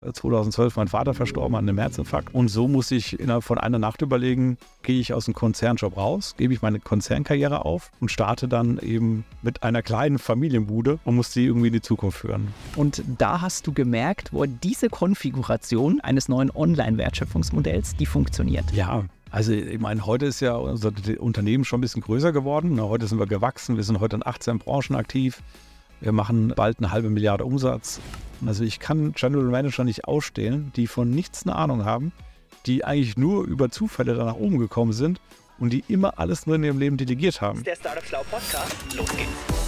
2012 mein Vater verstorben an einem Herzinfarkt. Und so muss ich innerhalb von einer Nacht überlegen, gehe ich aus dem Konzernjob raus, gebe ich meine Konzernkarriere auf und starte dann eben mit einer kleinen Familienbude und muss die irgendwie in die Zukunft führen. Und da hast du gemerkt, wo diese Konfiguration eines neuen Online-Wertschöpfungsmodells, die funktioniert. Ja, also ich meine, heute ist ja unser Unternehmen schon ein bisschen größer geworden. Heute sind wir gewachsen, wir sind heute in 18 Branchen aktiv. Wir machen bald eine halbe Milliarde Umsatz. Also ich kann General Manager nicht ausstellen, die von nichts eine Ahnung haben, die eigentlich nur über Zufälle da nach oben gekommen sind und die immer alles nur in ihrem Leben delegiert haben. Der Startup Schlau Podcast. Los geht's.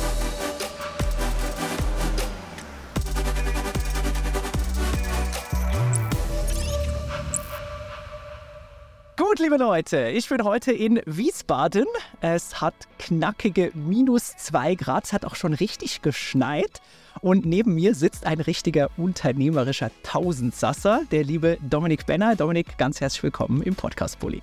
Gut, liebe Leute, ich bin heute in Wiesbaden. Es hat knackige minus zwei Grad. Es hat auch schon richtig geschneit. Und neben mir sitzt ein richtiger unternehmerischer Tausendsasser, der liebe Dominik Benner. Dominik, ganz herzlich willkommen im Podcast Bulli.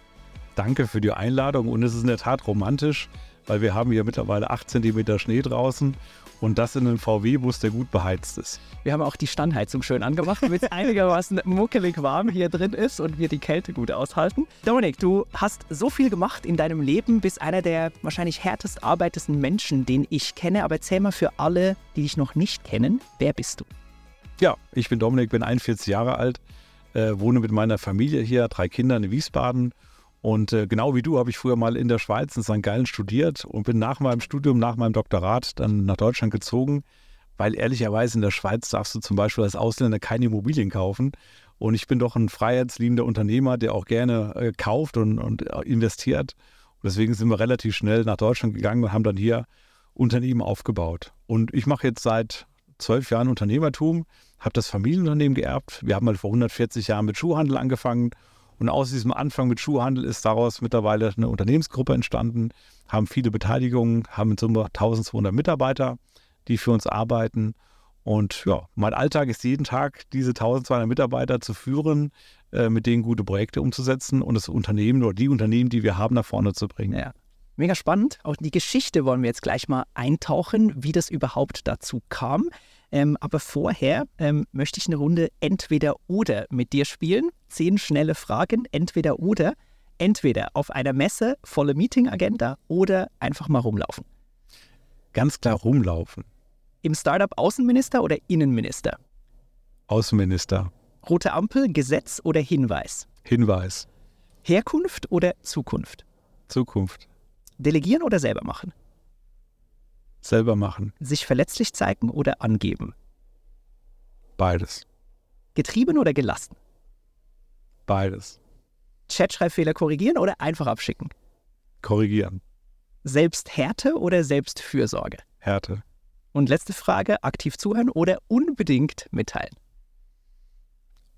Danke für die Einladung und es ist in der Tat romantisch, weil wir haben hier mittlerweile 8 cm Schnee draußen und das in einem VW-Bus, der gut beheizt ist. Wir haben auch die Standheizung schön angemacht, damit es einigermaßen muckelig warm hier drin ist und wir die Kälte gut aushalten. Dominik, du hast so viel gemacht in deinem Leben, bist einer der wahrscheinlich härtest arbeitendsten Menschen, den ich kenne. Aber erzähl mal für alle, die dich noch nicht kennen, wer bist du? Ja, ich bin Dominik, bin 41 Jahre alt, äh, wohne mit meiner Familie hier, drei Kinder in Wiesbaden und äh, genau wie du habe ich früher mal in der Schweiz in St. Gallen studiert und bin nach meinem Studium, nach meinem Doktorat dann nach Deutschland gezogen, weil ehrlicherweise in der Schweiz darfst du zum Beispiel als Ausländer keine Immobilien kaufen. Und ich bin doch ein freiheitsliebender Unternehmer, der auch gerne äh, kauft und, und äh, investiert. Und deswegen sind wir relativ schnell nach Deutschland gegangen und haben dann hier Unternehmen aufgebaut. Und ich mache jetzt seit zwölf Jahren Unternehmertum, habe das Familienunternehmen geerbt. Wir haben mal vor 140 Jahren mit Schuhhandel angefangen und aus diesem Anfang mit Schuhhandel ist daraus mittlerweile eine Unternehmensgruppe entstanden, haben viele Beteiligungen, haben in Summe 1200 Mitarbeiter, die für uns arbeiten. Und ja, mein Alltag ist jeden Tag, diese 1200 Mitarbeiter zu führen, äh, mit denen gute Projekte umzusetzen und das Unternehmen oder die Unternehmen, die wir haben, nach vorne zu bringen. Ja. Mega spannend. Auch die Geschichte wollen wir jetzt gleich mal eintauchen, wie das überhaupt dazu kam. Ähm, aber vorher ähm, möchte ich eine Runde Entweder oder mit dir spielen. Zehn schnelle Fragen, entweder oder. Entweder auf einer Messe, volle Meeting-Agenda oder einfach mal rumlaufen. Ganz klar rumlaufen. Im Startup Außenminister oder Innenminister? Außenminister. Rote Ampel, Gesetz oder Hinweis? Hinweis. Herkunft oder Zukunft? Zukunft. Delegieren oder selber machen? Selber machen. Sich verletzlich zeigen oder angeben? Beides. Getrieben oder gelassen? Beides. Chatschreibfehler korrigieren oder einfach abschicken? Korrigieren. Selbsthärte oder Selbstfürsorge? Härte. Und letzte Frage, aktiv zuhören oder unbedingt mitteilen?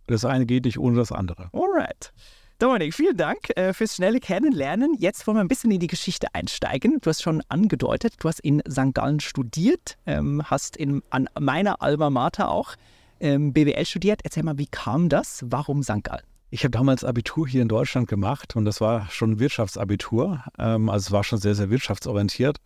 Das eine geht nicht ohne das andere. Alright. Dominik, vielen Dank äh, fürs schnelle Kennenlernen. Jetzt wollen wir ein bisschen in die Geschichte einsteigen. Du hast schon angedeutet, du hast in St. Gallen studiert, ähm, hast in, an meiner Alma Mater auch ähm, BWL studiert. Erzähl mal, wie kam das? Warum St. Gallen? Ich habe damals Abitur hier in Deutschland gemacht und das war schon Wirtschaftsabitur. Ähm, also es war schon sehr, sehr wirtschaftsorientiert.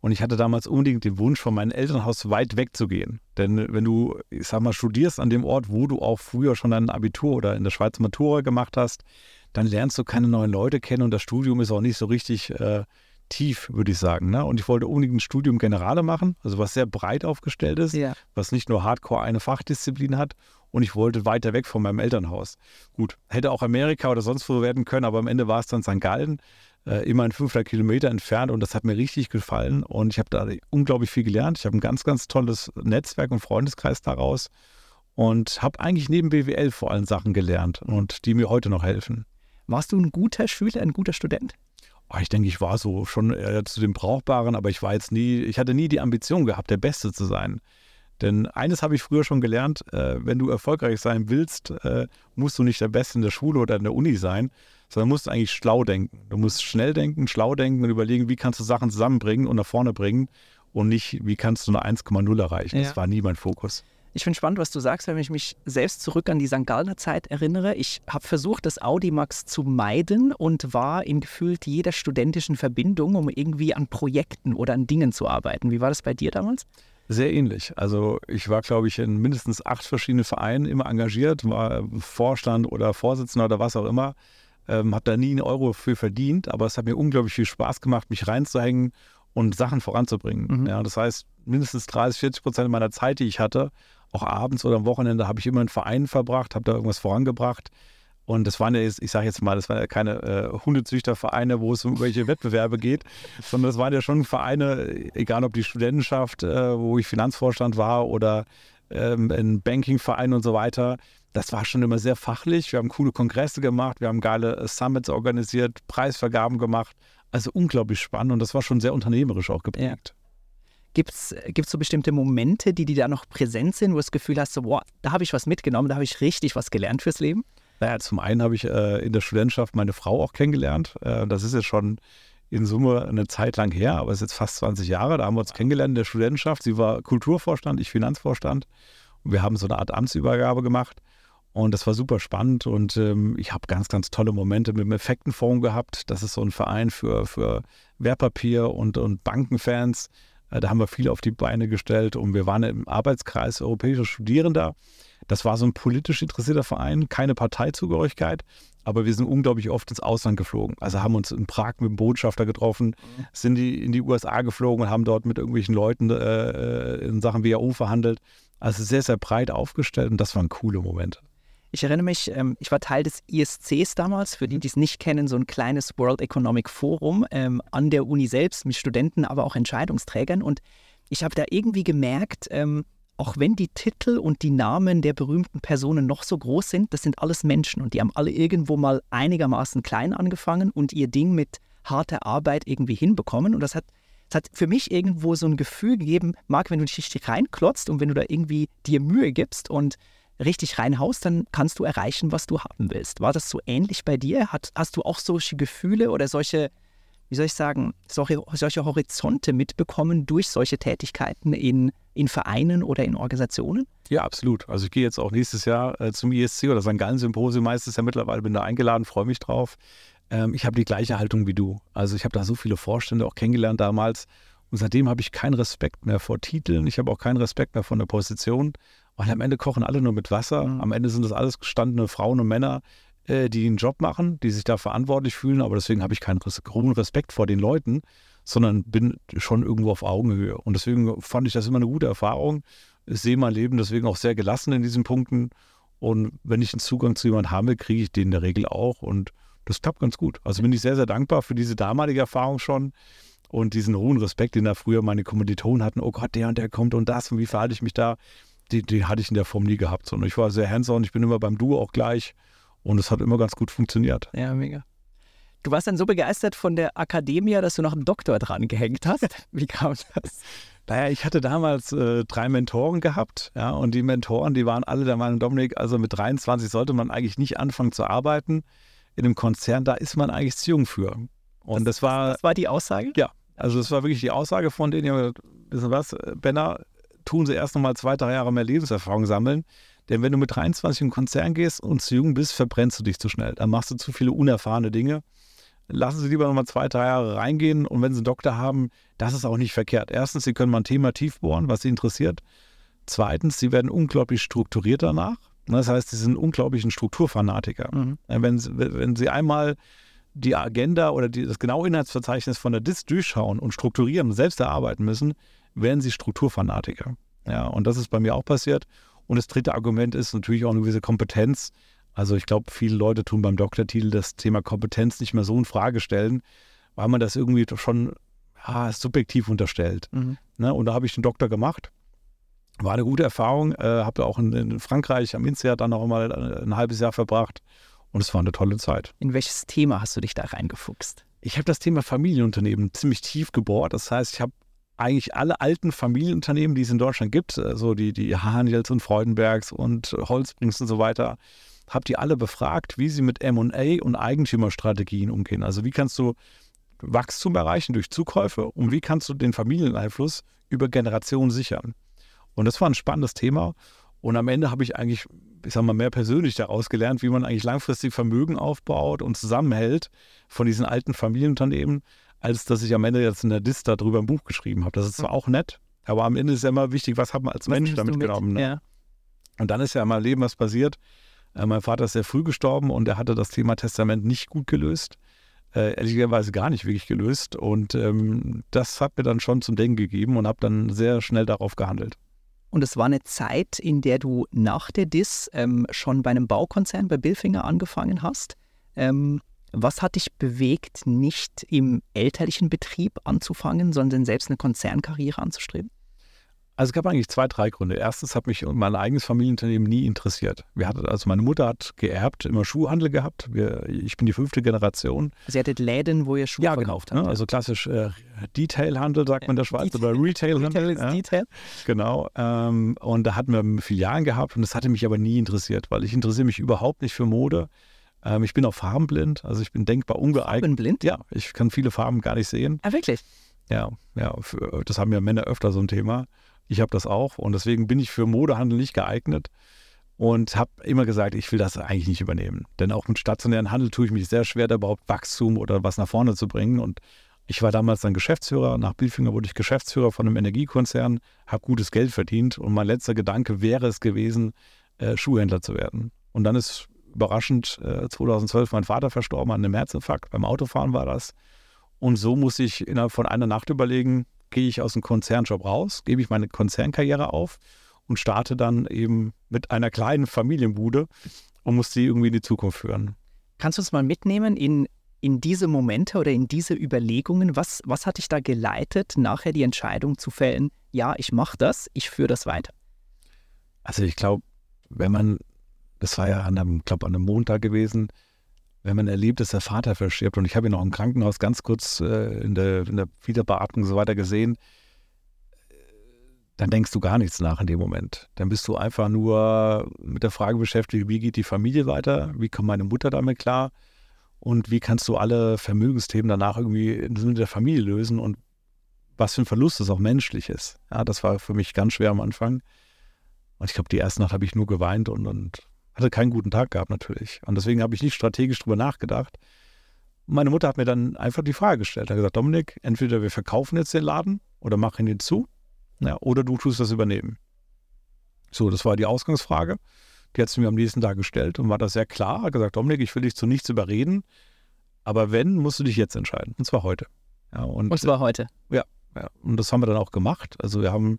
Und ich hatte damals unbedingt den Wunsch, von meinem Elternhaus weit wegzugehen. Denn wenn du, ich sag mal, studierst an dem Ort, wo du auch früher schon dein Abitur oder in der Schweiz Matura gemacht hast, dann lernst du keine neuen Leute kennen und das Studium ist auch nicht so richtig äh, tief, würde ich sagen. Ne? Und ich wollte unbedingt ein Studium Generale machen, also was sehr breit aufgestellt ist, ja. was nicht nur Hardcore eine Fachdisziplin hat. Und ich wollte weiter weg von meinem Elternhaus. Gut, hätte auch Amerika oder sonst wo werden können, aber am Ende war es dann St. Gallen, äh, immerhin 500 Kilometer entfernt und das hat mir richtig gefallen und ich habe da unglaublich viel gelernt. Ich habe ein ganz, ganz tolles Netzwerk und Freundeskreis daraus und habe eigentlich neben BWL vor allem Sachen gelernt und die mir heute noch helfen. Warst du ein guter Schüler, ein guter Student? Oh, ich denke, ich war so schon äh, zu dem Brauchbaren, aber ich war jetzt nie, ich hatte nie die Ambition gehabt, der Beste zu sein. Denn eines habe ich früher schon gelernt, äh, wenn du erfolgreich sein willst, äh, musst du nicht der Beste in der Schule oder in der Uni sein, sondern musst eigentlich schlau denken. Du musst schnell denken, schlau denken und überlegen, wie kannst du Sachen zusammenbringen und nach vorne bringen und nicht, wie kannst du eine 1,0 erreichen. Ja. Das war nie mein Fokus. Ich finde spannend, was du sagst, wenn ich mich selbst zurück an die St. Gallner Zeit erinnere. Ich habe versucht, das Audimax zu meiden und war in gefühlt jeder studentischen Verbindung, um irgendwie an Projekten oder an Dingen zu arbeiten. Wie war das bei dir damals? Sehr ähnlich. Also ich war, glaube ich, in mindestens acht verschiedenen Vereinen immer engagiert, war Vorstand oder Vorsitzender oder was auch immer. Ähm, habe da nie einen Euro für verdient, aber es hat mir unglaublich viel Spaß gemacht, mich reinzuhängen und Sachen voranzubringen. Mhm. Ja, das heißt, mindestens 30, 40 Prozent meiner Zeit, die ich hatte, auch abends oder am Wochenende, habe ich immer in Vereinen verbracht, habe da irgendwas vorangebracht. Und das waren ja, ich sage jetzt mal, das waren ja keine äh, Hundezüchtervereine, wo es um irgendwelche Wettbewerbe geht, sondern das waren ja schon Vereine, egal ob die Studentenschaft, äh, wo ich Finanzvorstand war oder ähm, ein Bankingverein und so weiter. Das war schon immer sehr fachlich. Wir haben coole Kongresse gemacht, wir haben geile äh, Summits organisiert, Preisvergaben gemacht. Also unglaublich spannend und das war schon sehr unternehmerisch auch geprägt. Ja. Gibt es so bestimmte Momente, die, die da noch präsent sind, wo du das Gefühl hast, so, boah, da habe ich was mitgenommen, da habe ich richtig was gelernt fürs Leben? Naja, zum einen habe ich äh, in der Studentschaft meine Frau auch kennengelernt. Äh, das ist jetzt schon in Summe eine Zeit lang her, aber es ist jetzt fast 20 Jahre. Da haben wir uns kennengelernt in der Studentenschaft. Sie war Kulturvorstand, ich Finanzvorstand. Und wir haben so eine Art Amtsübergabe gemacht. Und das war super spannend und ähm, ich habe ganz, ganz tolle Momente mit dem Effektenfonds gehabt. Das ist so ein Verein für, für Wertpapier und, und Bankenfans. Äh, da haben wir viel auf die Beine gestellt und wir waren im Arbeitskreis europäischer Studierender. Das war so ein politisch interessierter Verein, keine Parteizugehörigkeit, aber wir sind unglaublich oft ins Ausland geflogen. Also haben uns in Prag mit dem Botschafter getroffen, mhm. sind die in die USA geflogen und haben dort mit irgendwelchen Leuten äh, äh in Sachen WHO verhandelt. Also sehr, sehr breit aufgestellt und das waren coole Momente. Ich erinnere mich, ähm, ich war Teil des ISCs damals, für die, die es nicht kennen, so ein kleines World Economic Forum ähm, an der Uni selbst mit Studenten, aber auch Entscheidungsträgern. Und ich habe da irgendwie gemerkt, ähm, auch wenn die Titel und die Namen der berühmten Personen noch so groß sind, das sind alles Menschen und die haben alle irgendwo mal einigermaßen klein angefangen und ihr Ding mit harter Arbeit irgendwie hinbekommen. Und das hat, das hat für mich irgendwo so ein Gefühl gegeben, Marc, wenn du dich richtig reinklotzt und wenn du da irgendwie dir Mühe gibst und richtig reinhaust, dann kannst du erreichen, was du haben willst. War das so ähnlich bei dir? Hat, hast du auch solche Gefühle oder solche wie soll ich sagen, solche, solche Horizonte mitbekommen durch solche Tätigkeiten in, in Vereinen oder in Organisationen? Ja, absolut. Also ich gehe jetzt auch nächstes Jahr äh, zum ISC oder St. Gallen Symposium meistens ja mittlerweile, bin da eingeladen, freue mich drauf. Ähm, ich habe die gleiche Haltung wie du. Also ich habe da so viele Vorstände auch kennengelernt damals und seitdem habe ich keinen Respekt mehr vor Titeln, ich habe auch keinen Respekt mehr vor der Position, weil am Ende kochen alle nur mit Wasser. Mhm. Am Ende sind das alles gestandene Frauen und Männer, äh, die einen Job machen, die sich da verantwortlich fühlen, aber deswegen habe ich keinen hohen Respekt vor den Leuten, sondern bin schon irgendwo auf Augenhöhe. Und deswegen fand ich das immer eine gute Erfahrung. Ich sehe mein Leben deswegen auch sehr gelassen in diesen Punkten. Und wenn ich einen Zugang zu jemandem habe, kriege ich den in der Regel auch. Und das klappt ganz gut. Also bin ich sehr, sehr dankbar für diese damalige Erfahrung schon und diesen hohen Respekt, den da früher meine Kommilitonen hatten. Oh Gott, der und der kommt und das und wie verhalte ich mich da? Die, die hatte ich in der Form nie gehabt. Sondern ich war sehr hands-on. Ich bin immer beim Du auch gleich. Und es hat immer ganz gut funktioniert. Ja, mega. Du warst dann so begeistert von der Akademie, dass du noch einen Doktor dran gehängt hast. Wie kam das? Naja, ich hatte damals äh, drei Mentoren gehabt, ja, und die Mentoren, die waren alle der Meinung, Dominik, also mit 23 sollte man eigentlich nicht anfangen zu arbeiten. In einem Konzern, da ist man eigentlich zu jung für. Und das, das war. Das war die Aussage? Ja, also das war wirklich die Aussage von denen, ja, wissen was, Benner, tun sie erst nochmal zwei, drei Jahre mehr Lebenserfahrung sammeln. Denn wenn du mit 23 in den Konzern gehst und zu jung bist, verbrennst du dich zu schnell. Dann machst du zu viele unerfahrene Dinge. Lassen Sie lieber nochmal zwei, drei Jahre reingehen und wenn Sie einen Doktor haben, das ist auch nicht verkehrt. Erstens, Sie können mal ein Thema tief bohren, was Sie interessiert. Zweitens, Sie werden unglaublich strukturiert danach. Das heißt, Sie sind unglaublich ein Strukturfanatiker. Mhm. Wenn, Sie, wenn Sie einmal die Agenda oder die, das genaue Inhaltsverzeichnis von der DIS durchschauen und strukturieren und selbst erarbeiten müssen, werden Sie Strukturfanatiker. Ja, und das ist bei mir auch passiert. Und das dritte Argument ist natürlich auch eine gewisse Kompetenz. Also ich glaube, viele Leute tun beim Doktortitel das Thema Kompetenz nicht mehr so in Frage stellen, weil man das irgendwie schon ja, subjektiv unterstellt. Mhm. Ne? Und da habe ich den Doktor gemacht. War eine gute Erfahrung. Äh, habe auch in, in, Frankreich am INSEAD dann noch mal ein halbes Jahr verbracht. Und es war eine tolle Zeit. In welches Thema hast du dich da reingefuchst? Ich habe das Thema Familienunternehmen ziemlich tief gebohrt. Das heißt, ich habe eigentlich alle alten Familienunternehmen, die es in Deutschland gibt, so also die, die Haniels und Freudenbergs und Holzbrings und so weiter, habt ihr alle befragt, wie sie mit M&A und Eigentümerstrategien umgehen. Also wie kannst du Wachstum erreichen durch Zukäufe und wie kannst du den Familieneinfluss über Generationen sichern? Und das war ein spannendes Thema. Und am Ende habe ich eigentlich, ich sag mal, mehr persönlich daraus gelernt, wie man eigentlich langfristig Vermögen aufbaut und zusammenhält von diesen alten Familienunternehmen, als dass ich am Ende jetzt in der Dis darüber ein Buch geschrieben habe. Das ist zwar auch nett, Aber am Ende ist ja immer wichtig, was hat man als Was Mensch damit genommen. Ne? Ja. Und dann ist ja in meinem Leben was passiert. Äh, mein Vater ist sehr früh gestorben und er hatte das Thema Testament nicht gut gelöst. Äh, ehrlicherweise gar nicht wirklich gelöst. Und ähm, das hat mir dann schon zum Denken gegeben und habe dann sehr schnell darauf gehandelt. Und es war eine Zeit, in der du nach der DIS ähm, schon bei einem Baukonzern bei Billfinger angefangen hast. Ähm, was hat dich bewegt, nicht im elterlichen Betrieb anzufangen, sondern selbst eine Konzernkarriere anzustreben? Also es gab eigentlich zwei, drei Gründe. Erstens hat mich mein eigenes Familienunternehmen nie interessiert. Wir hatten, also meine Mutter hat geerbt, immer Schuhhandel gehabt. Wir, ich bin die fünfte Generation. Ihr hattet Läden, wo ihr Schuhe verkauft habt. Ne? Also klassisch äh, Detailhandel, sagt man in der Schweiz, oder Retailhandel. Retail ist ja. Detail. Genau. Ähm, und da hatten wir Filialen gehabt und das hatte mich aber nie interessiert, weil ich interessiere mich überhaupt nicht für Mode. Ähm, ich bin auch farbenblind, also ich bin denkbar ungeeignet. Farbenblind? Ja, ich kann viele Farben gar nicht sehen. Ah, wirklich? Ja, ja, für, das haben ja Männer öfter so ein Thema. Ich habe das auch und deswegen bin ich für Modehandel nicht geeignet und habe immer gesagt, ich will das eigentlich nicht übernehmen. Denn auch mit stationären Handel tue ich mich sehr schwer, da überhaupt Wachstum oder was nach vorne zu bringen. Und ich war damals dann Geschäftsführer. Nach Billfinger wurde ich Geschäftsführer von einem Energiekonzern, habe gutes Geld verdient und mein letzter Gedanke wäre es gewesen, äh, Schuhhändler zu werden. Und dann ist überraschend äh, 2012 mein Vater verstorben an einem Herzinfarkt. Beim Autofahren war das. Und so muss ich innerhalb von einer Nacht überlegen, gehe ich aus dem Konzernjob raus, gebe ich meine Konzernkarriere auf und starte dann eben mit einer kleinen Familienbude und muss die irgendwie in die Zukunft führen. Kannst du uns mal mitnehmen in, in diese Momente oder in diese Überlegungen? Was, was hat dich da geleitet, nachher die Entscheidung zu fällen, ja, ich mache das, ich führe das weiter? Also ich glaube, wenn man, das war ja an einem, glaube an einem Montag gewesen, wenn man erlebt, dass der Vater verstirbt und ich habe ihn noch im Krankenhaus ganz kurz äh, in, der, in der Wiederbeatmung und so weiter gesehen, äh, dann denkst du gar nichts nach in dem Moment. Dann bist du einfach nur mit der Frage beschäftigt, wie geht die Familie weiter, wie kommt meine Mutter damit klar und wie kannst du alle Vermögensthemen danach irgendwie im Sinne der Familie lösen und was für ein Verlust es auch menschlich ist. Ja, das war für mich ganz schwer am Anfang. Und ich glaube, die erste Nacht habe ich nur geweint und, und hatte keinen guten Tag gehabt natürlich. Und deswegen habe ich nicht strategisch drüber nachgedacht. Meine Mutter hat mir dann einfach die Frage gestellt. Hat gesagt, Dominik, entweder wir verkaufen jetzt den Laden oder machen ihn zu, ja, oder du tust das übernehmen. So, das war die Ausgangsfrage. Die hat sie mir am nächsten Tag gestellt und war das sehr klar. Hat gesagt, Dominik, ich will dich zu nichts überreden, aber wenn, musst du dich jetzt entscheiden. Und zwar heute. Ja, und, Und zwar heute. ja, und das haben wir dann auch gemacht. Also wir haben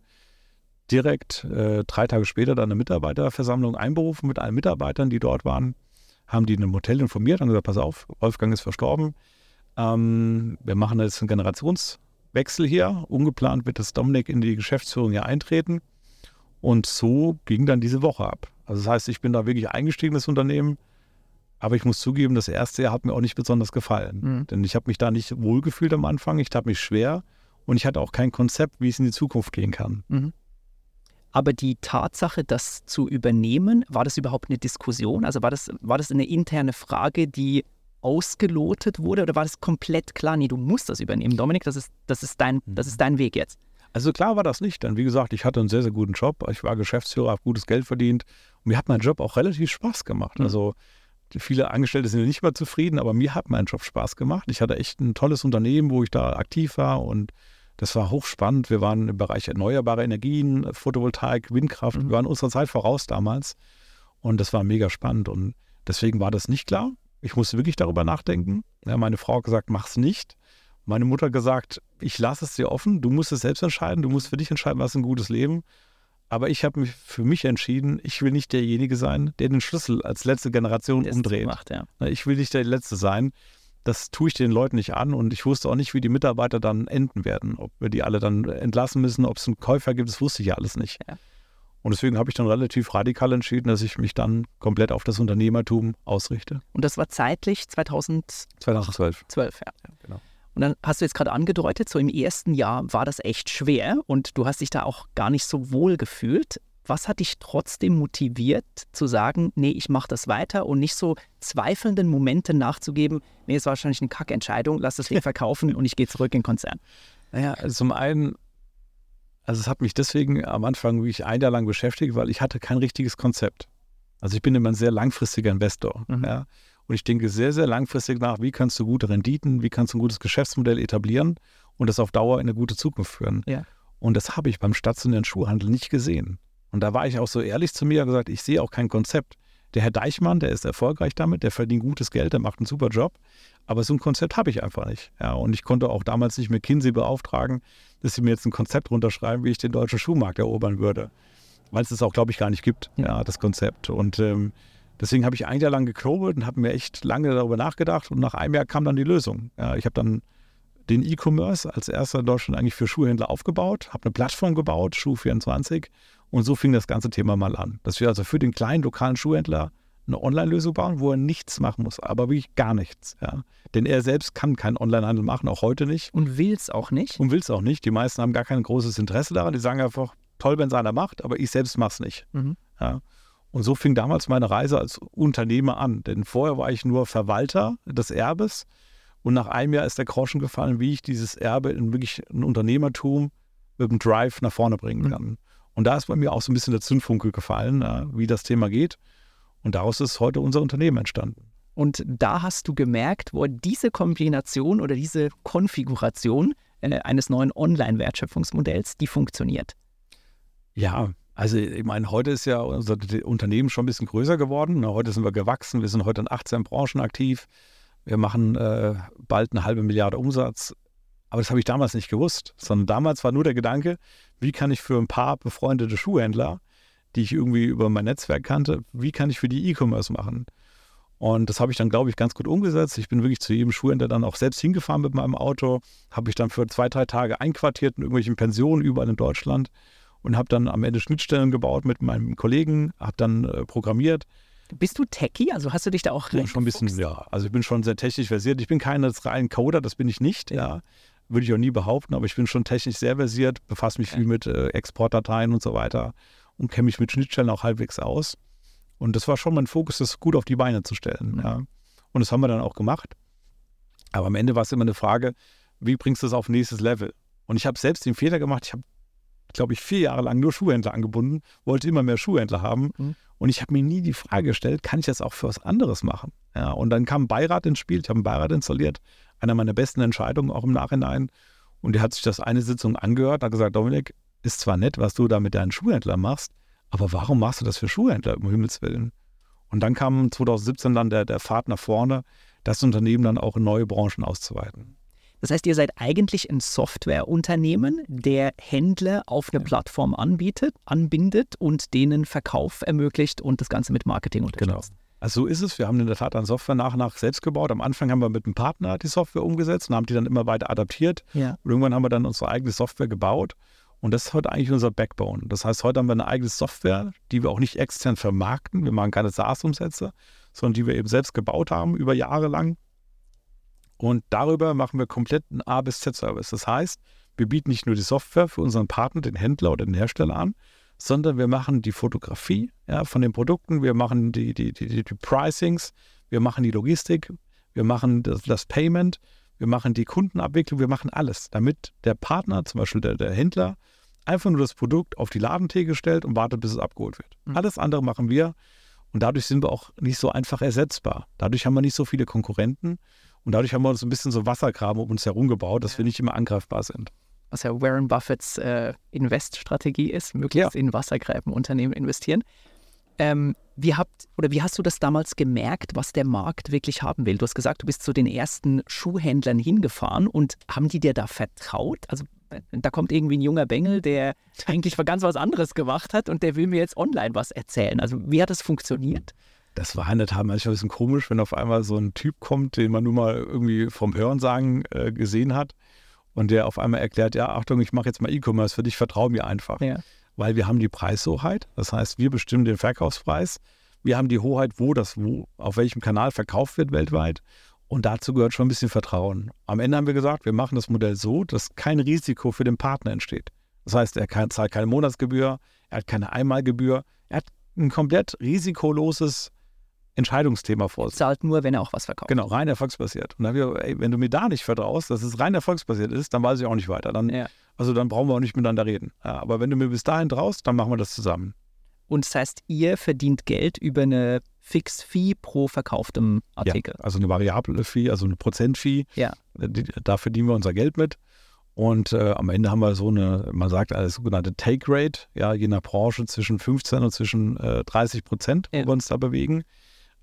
direkt äh, drei Tage später dann eine Mitarbeiterversammlung einberufen mit allen Mitarbeitern, die dort waren, haben die in einem Hotel informiert und gesagt, pass auf, Wolfgang ist verstorben. Ähm, wir machen jetzt einen Generationswechsel hier. Ungeplant wird das Dominik in die Geschäftsführung hier eintreten. Und so ging dann diese Woche ab. Also das heißt, ich bin da wirklich eingestiegen, in das Unternehmen. Aber ich muss zugeben, das erste Jahr hat mir auch nicht besonders gefallen. Mhm. Denn ich habe mich da nicht wohlgefühlt am Anfang. Ich tat mich schwer und ich hatte auch kein Konzept, wie es in die Zukunft gehen kann. Mhm. Aber die Tatsache, das zu übernehmen, war das überhaupt eine Diskussion? Also war das, war das eine interne Frage, die ausgelotet wurde oder war das komplett klar, nee, du musst das übernehmen, Dominik, das ist, das ist, dein, das ist dein Weg jetzt? Also klar war das nicht, denn wie gesagt, ich hatte einen sehr, sehr guten Job. Ich war Geschäftsführer, habe gutes Geld verdient und mir hat mein Job auch relativ Spaß gemacht. Mhm. Also viele Angestellte sind nicht mehr zufrieden, aber mir hat mein Job Spaß gemacht. Ich hatte echt ein tolles Unternehmen, wo ich da aktiv war und das war hochspannend. Wir waren im Bereich erneuerbare Energien, Photovoltaik, Windkraft. Mhm. Wir waren unserer Zeit voraus damals und das war mega spannend und deswegen war das nicht klar. Ich musste wirklich darüber nachdenken. Ja, meine Frau hat gesagt, mach's nicht. Meine Mutter hat gesagt, ich lasse es dir offen, du musst es selbst entscheiden, du musst für dich entscheiden, was ist ein gutes Leben. Aber ich habe mich für mich entschieden, ich will nicht derjenige sein, der den Schlüssel als letzte Generation umdreht. Macht, ja. Ich will nicht der Letzte sein. Das tue ich den Leuten nicht an und ich wusste auch nicht, wie die Mitarbeiter dann enden werden. Ob wir die alle dann entlassen müssen, ob es einen Käufer gibt, das wusste ich ja alles nicht. Ja. Und deswegen habe ich dann relativ radikal entschieden, dass ich mich dann komplett auf das Unternehmertum ausrichte. Und das war zeitlich 2012, 2012. ja. genau. Und dann hast du jetzt gerade angedeutet, so im ersten Jahr war das echt schwer und du hast dich da auch gar nicht so wohl gefühlt. Was hat dich trotzdem motiviert zu sagen, nee, ich mache das weiter und nicht so zweifelnden Momenten nachzugeben, nee, es war wahrscheinlich eine Kackentscheidung, lass das Ding verkaufen und ich gehe zurück in den Konzern. Naja, also zum einen, also es hat mich deswegen am Anfang wirklich ein Jahr lang beschäftigt, weil ich hatte kein richtiges Konzept. Also ich bin immer ein sehr langfristiger Investor. Mhm. Ja. Und ich denke sehr, sehr langfristig nach, wie kannst du gute Renditen, wie kannst du ein gutes Geschäftsmodell etablieren und das auf Dauer in eine gute Zukunft führen. Ja. Und das habe ich beim stationären Schuhhandel nicht gesehen. Und da war ich auch so ehrlich zu mir und gesagt, ich sehe auch kein Konzept. Der Herr Deichmann, der ist erfolgreich damit, der verdient gutes Geld, der macht einen super Job. Aber so ein Konzept habe ich einfach nicht. Ja, und ich konnte auch damals nicht McKinsey beauftragen, dass sie mir jetzt ein Konzept runterschreiben, wie ich den deutschen Schuhmarkt erobern würde. Weil es das auch, glaube ich, gar nicht gibt, ja, das Konzept. Und ähm, deswegen habe ich ein Jahr lang geklobelt und habe mir echt lange darüber nachgedacht. Und nach einem Jahr kam dann die Lösung. Ja, ich habe dann den E-Commerce als erster in Deutschland eigentlich für Schuhhändler aufgebaut, habe eine Plattform gebaut, Schuh24. Und so fing das ganze Thema mal an. Dass wir also für den kleinen lokalen Schuhhändler eine Online-Lösung bauen, wo er nichts machen muss, aber wirklich gar nichts. Ja. Denn er selbst kann keinen Online-Handel machen, auch heute nicht. Und will es auch nicht. Und will es auch nicht. Die meisten haben gar kein großes Interesse daran. Die sagen einfach, toll, wenn es einer macht, aber ich selbst mache es nicht. Mhm. Ja. Und so fing damals meine Reise als Unternehmer an. Denn vorher war ich nur Verwalter des Erbes. Und nach einem Jahr ist der Groschen gefallen, wie ich dieses Erbe in wirklich ein Unternehmertum mit dem Drive nach vorne bringen kann. Mhm. Und da ist bei mir auch so ein bisschen der Zündfunke gefallen, wie das Thema geht. Und daraus ist heute unser Unternehmen entstanden. Und da hast du gemerkt, wo diese Kombination oder diese Konfiguration äh, eines neuen Online-Wertschöpfungsmodells, die funktioniert. Ja, also ich meine, heute ist ja unser Unternehmen schon ein bisschen größer geworden. Ne? Heute sind wir gewachsen, wir sind heute in 18 Branchen aktiv. Wir machen äh, bald eine halbe Milliarde Umsatz. Aber das habe ich damals nicht gewusst, sondern damals war nur der Gedanke, wie kann ich für ein paar befreundete Schuhhändler die ich irgendwie über mein Netzwerk kannte, wie kann ich für die E-Commerce machen? Und das habe ich dann, glaube ich, ganz gut umgesetzt. Ich bin wirklich zu jedem Schuhhändler dann auch selbst hingefahren mit meinem Auto, habe ich dann für zwei, drei Tage einquartiert in irgendwelchen Pensionen überall in Deutschland und habe dann am Ende Schnittstellen gebaut mit meinem Kollegen, habe dann äh, programmiert. Bist du Techie? Also hast du dich da auch ja, schon ein bisschen, ja. Also ich bin schon sehr technisch versiert. Ich bin kein rein Coder, das bin ich nicht, ja. Würde ich auch nie behaupten, aber ich bin schon technisch sehr versiert, befasse mich okay. viel mit äh, Exportdateien und so weiter und kenne mich mit Schnittstellen auch halbwegs aus. Und das war schon mein Fokus, das gut auf die Beine zu stellen. Ja. Und das haben wir dann auch gemacht. Aber am Ende war es immer eine Frage, wie bringst du es auf nächstes Level? Und ich habe selbst den Fehler gemacht, ich habe, glaube ich, vier Jahre lang nur Schuhhändler angebunden, wollte immer mehr Schuhhändler haben. Mhm. Und ich habe mir nie die Frage gestellt, kann ich das auch für was anderes machen? Ja, und dann kam ein Beirat ins Spiel, ich habe einen Beirat installiert, einer meiner besten Entscheidungen auch im Nachhinein. Und der hat sich das eine Sitzung angehört, hat gesagt, Dominik, ist zwar nett, was du da mit deinen Schuhhändlern machst, aber warum machst du das für Schuhhändler, um Himmels Willen? Und dann kam 2017 dann der, der Pfad nach vorne, das Unternehmen dann auch in neue Branchen auszuweiten. Das heißt, ihr seid eigentlich ein Softwareunternehmen, der Händler auf eine ja. Plattform anbietet, anbindet und denen Verkauf ermöglicht und das Ganze mit Marketing unterstützt. Genau. Also so ist es. Wir haben in der Tat dann Software nach und nach selbst gebaut. Am Anfang haben wir mit einem Partner die Software umgesetzt und haben die dann immer weiter adaptiert. Ja. Und irgendwann haben wir dann unsere eigene Software gebaut. Und das ist heute eigentlich unser Backbone. Das heißt, heute haben wir eine eigene Software, die wir auch nicht extern vermarkten. Wir machen keine SaaS-Umsätze, sondern die wir eben selbst gebaut haben über Jahre lang. Und darüber machen wir komplett einen A bis Z-Service. Das heißt, wir bieten nicht nur die Software für unseren Partner, den Händler oder den Hersteller an, sondern wir machen die Fotografie ja, von den Produkten, wir machen die, die, die, die Pricings, wir machen die Logistik, wir machen das, das Payment, wir machen die Kundenabwicklung, wir machen alles, damit der Partner, zum Beispiel der, der Händler, einfach nur das Produkt auf die Ladentheke stellt und wartet, bis es abgeholt wird. Mhm. Alles andere machen wir und dadurch sind wir auch nicht so einfach ersetzbar. Dadurch haben wir nicht so viele Konkurrenten und dadurch haben wir uns ein bisschen so Wassergraben um uns herum gebaut, dass ja. wir nicht immer angreifbar sind. Was ja Warren Buffetts äh, Invest-Strategie ist, möglichst ja. in Wassergräbenunternehmen investieren. Ähm, wie habt oder wie hast du das damals gemerkt, was der Markt wirklich haben will? Du hast gesagt, du bist zu den ersten Schuhhändlern hingefahren und haben die dir da vertraut? Also da kommt irgendwie ein junger Bengel, der eigentlich ganz was anderes gemacht hat und der will mir jetzt online was erzählen. Also wie hat das funktioniert? Das war in der Tat manchmal ein bisschen komisch, wenn auf einmal so ein Typ kommt, den man nur mal irgendwie vom Hörensagen äh, gesehen hat und der auf einmal erklärt, ja, Achtung, ich mache jetzt mal E-Commerce für dich, vertraue mir einfach. Ja. Weil wir haben die Preishoheit, das heißt, wir bestimmen den Verkaufspreis. Wir haben die Hoheit, wo das, wo, auf welchem Kanal verkauft wird weltweit. Und dazu gehört schon ein bisschen Vertrauen. Am Ende haben wir gesagt, wir machen das Modell so, dass kein Risiko für den Partner entsteht. Das heißt, er kann, zahlt keine Monatsgebühr, er hat keine Einmalgebühr, er hat ein komplett risikoloses Entscheidungsthema vor sich. Zahlt nur, wenn er auch was verkauft. Genau, rein erfolgsbasiert. Und dann haben wir, ey, wenn du mir da nicht vertraust, dass es rein erfolgsbasiert ist, dann weiß ich auch nicht weiter. Dann, ja. Also dann brauchen wir auch nicht miteinander reden. Ja, aber wenn du mir bis dahin traust, dann machen wir das zusammen. Und das heißt, ihr verdient Geld über eine Fix-Fee pro verkauftem Artikel. Ja, also eine variable Fee, also eine Prozent-Fee. Ja. Da verdienen wir unser Geld mit. Und äh, am Ende haben wir so eine, man sagt eine sogenannte Take Rate, ja, je nach Branche zwischen 15 und zwischen äh, 30 Prozent, wo Ja. wir uns da bewegen.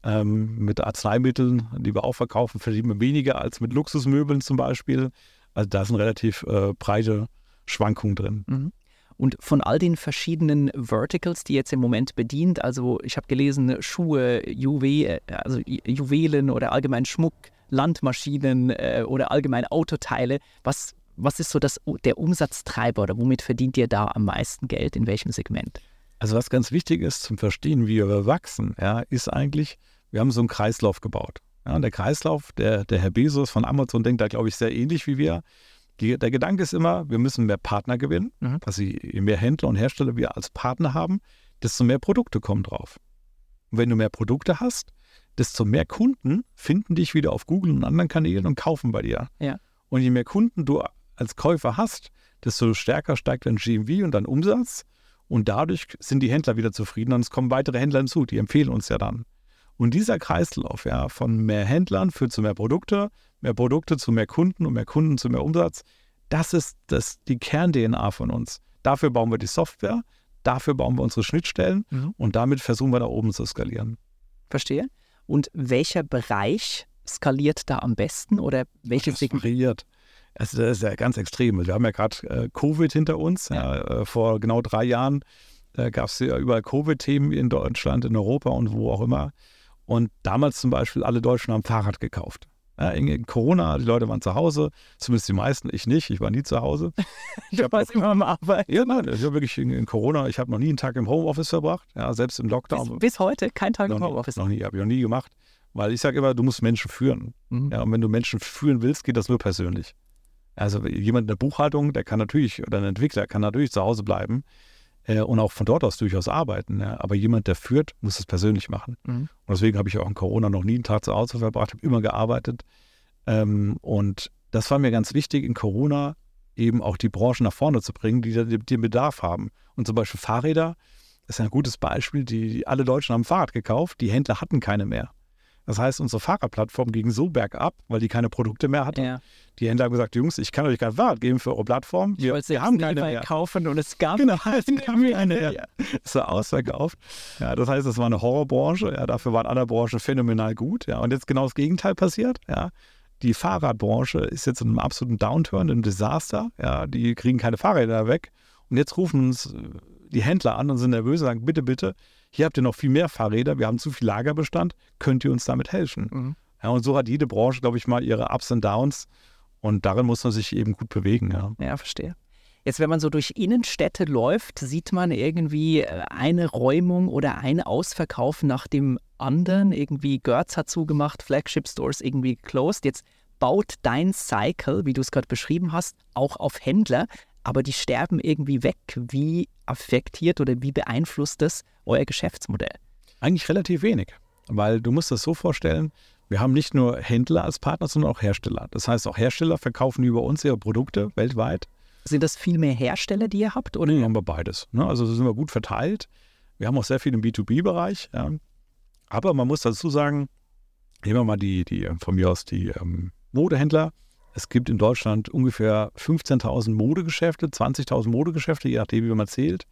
Ähm, mit Arzneimitteln, die wir auch verkaufen, verdienen wir weniger als mit Luxusmöbeln zum Beispiel. Also da sind relativ äh, breite Schwankungen drin. Mhm. Und von all den verschiedenen Verticals, die jetzt im Moment bedient, also ich habe gelesen, Schuhe, Juwe, also Ju- Juwelen oder allgemein Schmuck, Landmaschinen äh, oder allgemein Autoteile, was, was ist so das, der Umsatztreiber oder womit verdient ihr da am meisten Geld, in welchem Segment? Also was ganz wichtig ist zum Verstehen, wie wir wachsen, ja, ist eigentlich, wir haben so einen Kreislauf gebaut. Ja, der Kreislauf, der, der Herr Bezos von Amazon denkt da, glaube ich, sehr ähnlich wie wir. Die, der Gedanke ist immer, wir müssen mehr Partner gewinnen. Mhm. Also je mehr Händler und Hersteller wir als Partner haben, desto mehr Produkte kommen drauf. Und wenn du mehr Produkte hast, desto mehr Kunden finden dich wieder auf Google und anderen Kanälen und kaufen bei dir. Ja. Und je mehr Kunden du als Käufer hast, desto stärker steigt dein GMV und dein Umsatz. Und dadurch sind die Händler wieder zufrieden und es kommen weitere Händler hinzu, die empfehlen uns ja dann. Und dieser Kreislauf ja, von mehr Händlern führt zu mehr Produkte, mehr Produkte zu mehr Kunden und mehr Kunden zu mehr Umsatz. Das ist das, die Kern-DNA von uns. Dafür bauen wir die Software, dafür bauen wir unsere Schnittstellen Mhm. und damit versuchen wir da oben zu skalieren. Verstehe. Und welcher Bereich skaliert da am besten oder welches Das Segment? Also das ist ja ganz extrem. Wir haben ja gerade äh, Covid hinter uns. Ja. äh, vor genau drei Jahren äh, gab es ja überall Covid-Themen in Deutschland, in Europa und wo auch immer. Und damals zum Beispiel, alle Deutschen haben Fahrrad gekauft. In, Corona, die Leute waren zu Hause, zumindest die meisten, ich nicht, ich war nie zu Hause. Ich weiß immer am Arbeiten. Ja, nein, ich habe wirklich in, in Corona, ich habe noch nie einen Tag im Homeoffice verbracht, ja, selbst im Lockdown. Bis, bis heute kein Tag im Homeoffice. noch nie, habe ich noch nie gemacht. Weil ich sage immer, du musst Menschen führen. Mhm. Ja, und wenn du Menschen führen willst, geht das nur persönlich. Also jemand in der Buchhaltung, der kann natürlich, oder ein Entwickler kann natürlich zu Hause bleiben äh, und auch von dort aus durchaus arbeiten. Ja. Aber jemand, der führt, muss es persönlich machen. Mhm. Und deswegen habe ich auch in Corona noch nie einen Tag zu Hause verbracht, habe immer gearbeitet. Ähm, und das war mir ganz wichtig, in Corona eben auch die Branchen nach vorne zu bringen, die, den Bedarf haben. Und zum Beispiel Fahrräder ist ein gutes Beispiel. Die, alle Deutschen haben Fahrrad gekauft, die Händler hatten keine mehr. Das heißt, unsere Fahrradplattform ging so bergab, weil die keine Produkte mehr hatte. Ja. Die Händler haben gesagt, Jungs, ich kann euch kein Fahrrad geben für eure Plattform. Wir, wir haben nicht keine mehr. kaufen und es gab Genau, es gab keine mehr. Ja. Es war ausverkauft. Ja, das heißt, es war eine Horrorbranche. Ja, dafür waren andere Branchen phänomenal gut. Ja, und jetzt genau das Gegenteil passiert. Ja, die Fahrradbranche ist jetzt in einem absoluten Downturn, einem Desaster. Ja, die kriegen keine Fahrräder weg. Und jetzt rufen uns äh, die Händler an und sind nervös und sagen, bitte, bitte, hier habt ihr noch viel mehr Fahrräder, wir haben zu viel Lagerbestand, könnt ihr uns damit helfen? Mhm. Ja, und so hat jede Branche, glaube ich, mal ihre Ups und Downs. Und darin muss man sich eben gut bewegen. Ja. Ja, verstehe. Jetzt, wenn man so durch Innenstädte läuft, sieht man irgendwie äh, eine Räumung oder ein Ausverkauf nach dem anderen. Irgendwie Görz hat zugemacht, Flagship Stores irgendwie closed. Jetzt baut dein Cycle, wie du es gerade beschrieben hast, auch auf Händler, aber die sterben irgendwie weg. Wie affektiert oder wie beeinflusst das euer Geschäftsmodell? Eigentlich relativ wenig, weil du musst das so vorstellen, wir haben nicht nur Händler als Partner, sondern auch Hersteller. Das heißt, auch Hersteller verkaufen über uns ihre Produkte weltweit. Sind das viel mehr Hersteller, die ihr habt? Oder? Nee, haben wir beides. Ne? Also sind wir gut verteilt. Wir haben auch sehr viel im B2B-Bereich. Ja. Aber man muss dazu sagen, nehmen wir mal die, die von mir aus die ähm, Modehändler. Es gibt in Deutschland ungefähr 15.000 Modegeschäfte, 20.000 Modegeschäfte, je nachdem, wie man zählt.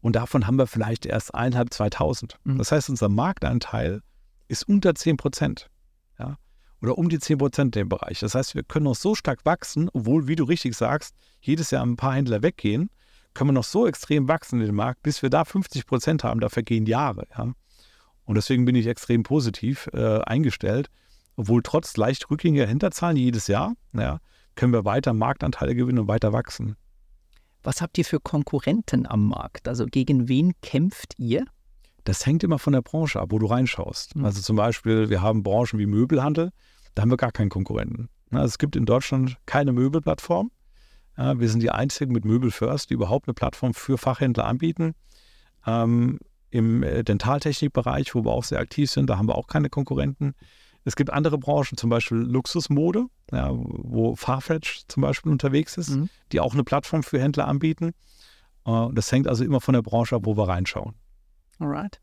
Und davon haben wir vielleicht erst 1.500, 2.000. Mhm. Das heißt, unser Marktanteil ist unter 10 Prozent. Ja? Oder um die 10 Prozent in dem Bereich. Das heißt, wir können noch so stark wachsen, obwohl, wie du richtig sagst, jedes Jahr ein paar Händler weggehen, können wir noch so extrem wachsen in dem Markt, bis wir da 50 Prozent haben. Da vergehen Jahre. Ja? Und deswegen bin ich extrem positiv äh, eingestellt. Obwohl trotz leicht rückgängiger Hinterzahlen jedes Jahr, ja, können wir weiter Marktanteile gewinnen und weiter wachsen. Was habt ihr für Konkurrenten am Markt? Also gegen wen kämpft ihr? Das hängt immer von der Branche ab, wo du reinschaust. Mhm. Also zum Beispiel, wir haben Branchen wie Möbelhandel, da haben wir gar keinen Konkurrenten. Ja, es gibt in Deutschland keine Möbelplattform. Ja, wir sind die einzigen mit Möbel First, die überhaupt eine Plattform für Fachhändler anbieten. Ähm, Im äh, Dentaltechnikbereich, wo wir auch sehr aktiv sind, da haben wir auch keine Konkurrenten. Es gibt andere Branchen, zum Beispiel Luxusmode, ja, wo Farfetch zum Beispiel unterwegs ist, Mhm. die auch eine Plattform für Händler anbieten. Äh, Das hängt also immer von der Branche ab, wo wir reinschauen. Alright.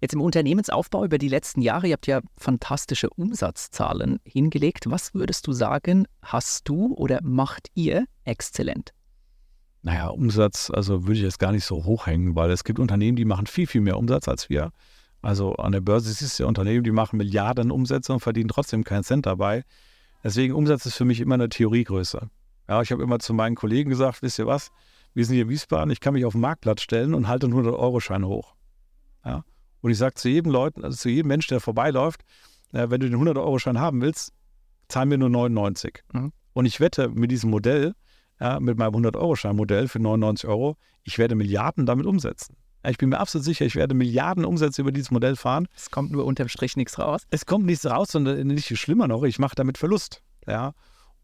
Jetzt im Unternehmensaufbau über die letzten Jahre, ihr habt ja fantastische Umsatzzahlen hingelegt. Was würdest du sagen, hast du oder macht ihr exzellent? Naja, Umsatz, also würde ich jetzt gar nicht so hochhängen, weil es gibt Unternehmen, die machen viel, viel mehr Umsatz als wir. Also an der Börse siehst du ja Unternehmen, die machen Milliarden Umsätze und verdienen trotzdem keinen Cent dabei. Deswegen Umsatz ist für mich immer eine Theoriegröße. Ja, ich habe immer zu meinen Kollegen gesagt, wisst ihr was, wir sind hier in Wiesbaden, ich kann mich auf den Marktplatz stellen und halte einen 100-Euro-Schein hoch. Ja? Und ich sage zu jedem Leuten, also zu jedem Menschen, der vorbeiläuft, äh, wenn du den 100-Euro-Schein haben willst, zahl mir nur 99. Mhm. Und ich wette mit diesem Modell, ja, mit meinem 100-Euro-Schein-Modell für 99 Euro, ich werde Milliarden damit umsetzen. Ich bin mir absolut sicher, ich werde Milliarden Umsätze über dieses Modell fahren. Es kommt nur unterm Strich nichts raus. Es kommt nichts raus, sondern nicht schlimmer noch, ich mache damit Verlust. Ja.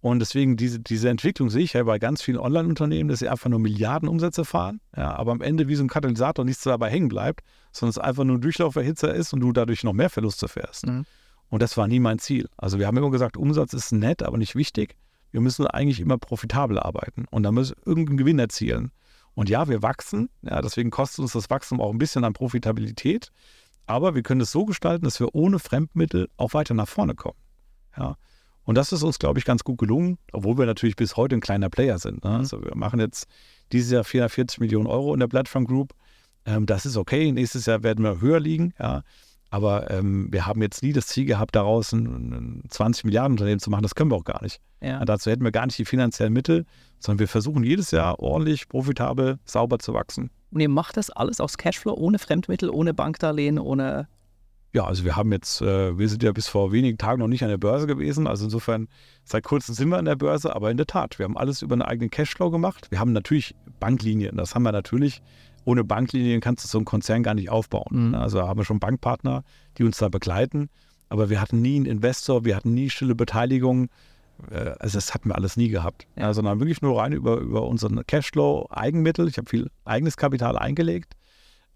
Und deswegen diese, diese Entwicklung sehe ich ja bei ganz vielen Online-Unternehmen, dass sie einfach nur Milliarden Umsätze fahren, ja, aber am Ende wie so ein Katalysator nichts dabei hängen bleibt, sondern es einfach nur ein Durchlauferhitzer ist und du dadurch noch mehr Verluste fährst. Mhm. Und das war nie mein Ziel. Also wir haben immer gesagt, Umsatz ist nett, aber nicht wichtig. Wir müssen eigentlich immer profitabel arbeiten und da müssen irgendeinen Gewinn erzielen. Und ja, wir wachsen, ja, deswegen kostet uns das Wachstum auch ein bisschen an Profitabilität, aber wir können es so gestalten, dass wir ohne Fremdmittel auch weiter nach vorne kommen. Ja. Und das ist uns, glaube ich, ganz gut gelungen, obwohl wir natürlich bis heute ein kleiner Player sind. Ne? Mhm. Also wir machen jetzt dieses Jahr 440 Millionen Euro in der Plattform Group. Ähm, das ist okay. Nächstes Jahr werden wir höher liegen. Ja. Aber ähm, wir haben jetzt nie das Ziel gehabt, daraus ein, ein 20 Milliarden Unternehmen zu machen. Das können wir auch gar nicht. Ja. dazu hätten wir gar nicht die finanziellen Mittel, sondern wir versuchen jedes Jahr ordentlich, profitabel, sauber zu wachsen. Und ihr macht das alles aus Cashflow, ohne Fremdmittel, ohne Bankdarlehen, ohne. Ja, also wir haben jetzt, äh, wir sind ja bis vor wenigen Tagen noch nicht an der Börse gewesen. Also insofern, seit kurzem sind wir an der Börse, aber in der Tat, wir haben alles über einen eigenen Cashflow gemacht. Wir haben natürlich Banklinien, das haben wir natürlich ohne Banklinien kannst du so einen Konzern gar nicht aufbauen. Mhm. Also haben wir schon Bankpartner, die uns da begleiten. Aber wir hatten nie einen Investor, wir hatten nie stille Beteiligung. Äh, also das hatten wir alles nie gehabt. Ja, sondern wirklich nur rein über, über unseren Cashflow, Eigenmittel. Ich habe viel eigenes Kapital eingelegt,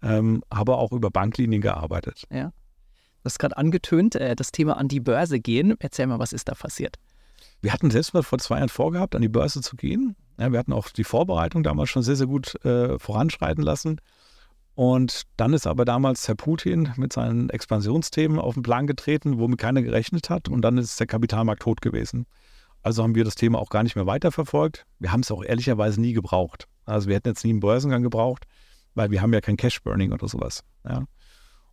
ähm, aber auch über Banklinien gearbeitet. Ja. Du hast gerade angetönt, äh, das Thema an die Börse gehen. Erzähl mal, was ist da passiert? Wir hatten selbst mal vor zwei Jahren vorgehabt, an die Börse zu gehen. Ja, wir hatten auch die Vorbereitung damals schon sehr, sehr gut äh, voranschreiten lassen. Und dann ist aber damals Herr Putin mit seinen Expansionsthemen auf den Plan getreten, womit keiner gerechnet hat. Und dann ist der Kapitalmarkt tot gewesen. Also haben wir das Thema auch gar nicht mehr weiterverfolgt. Wir haben es auch ehrlicherweise nie gebraucht. Also wir hätten jetzt nie einen Börsengang gebraucht, weil wir haben ja kein Cash-Burning oder sowas. Ja.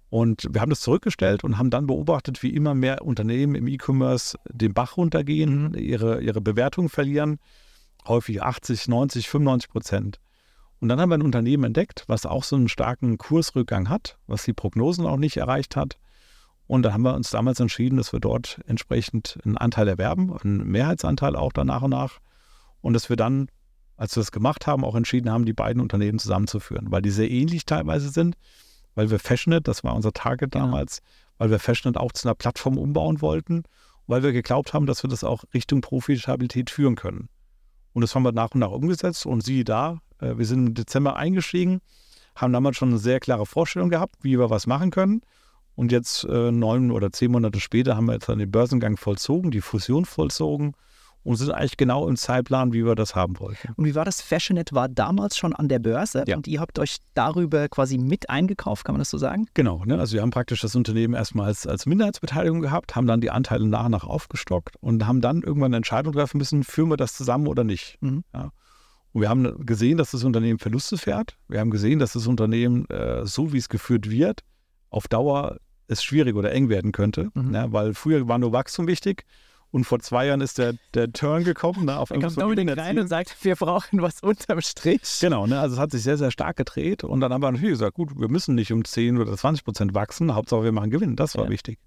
Und wir haben das zurückgestellt und haben dann beobachtet, wie immer mehr Unternehmen im E-Commerce den Bach runtergehen, ihre, ihre Bewertung verlieren häufig 80, 90, 95 Prozent. Und dann haben wir ein Unternehmen entdeckt, was auch so einen starken Kursrückgang hat, was die Prognosen auch nicht erreicht hat. Und da haben wir uns damals entschieden, dass wir dort entsprechend einen Anteil erwerben, einen Mehrheitsanteil auch dann nach und nach. Und dass wir dann, als wir das gemacht haben, auch entschieden haben, die beiden Unternehmen zusammenzuführen, weil die sehr ähnlich teilweise sind, weil wir Fashionet, das war unser Target genau. damals, weil wir Fashionet auch zu einer Plattform umbauen wollten, weil wir geglaubt haben, dass wir das auch Richtung Profitabilität führen können. Und das haben wir nach und nach umgesetzt. Und siehe da, äh, wir sind im Dezember eingestiegen, haben damals schon eine sehr klare Vorstellung gehabt, wie wir was machen können. Und jetzt äh, neun oder zehn Monate später haben wir jetzt dann den Börsengang vollzogen, die Fusion vollzogen und sind eigentlich genau im Zeitplan, wie wir das haben wollten. Und wie war das? Fashionet war damals schon an der Börse ja. und ihr habt euch darüber quasi mit eingekauft, kann man das so sagen? Genau, ne? also wir haben praktisch das Unternehmen erstmal als, als Minderheitsbeteiligung gehabt, haben dann die Anteile nach und nach aufgestockt und haben dann irgendwann eine Entscheidung treffen müssen, führen wir das zusammen oder nicht. Mhm. Ja. Und wir haben gesehen, dass das Unternehmen Verluste fährt. Wir haben gesehen, dass das Unternehmen, äh, so wie es geführt wird, auf Dauer es schwierig oder eng werden könnte. Mhm. Ja, weil früher war nur Wachstum wichtig und vor zwei Jahren ist der, der Turn gekommen. Ne, auf da kommt Dominik rein und sagt, wir brauchen was unterm Strich. Genau, ne, also es hat sich sehr, sehr stark gedreht. Und dann haben wir natürlich gesagt, gut, wir müssen nicht um 10 oder 20 Prozent wachsen. Hauptsache, wir machen Gewinn. Das war ja. wichtig.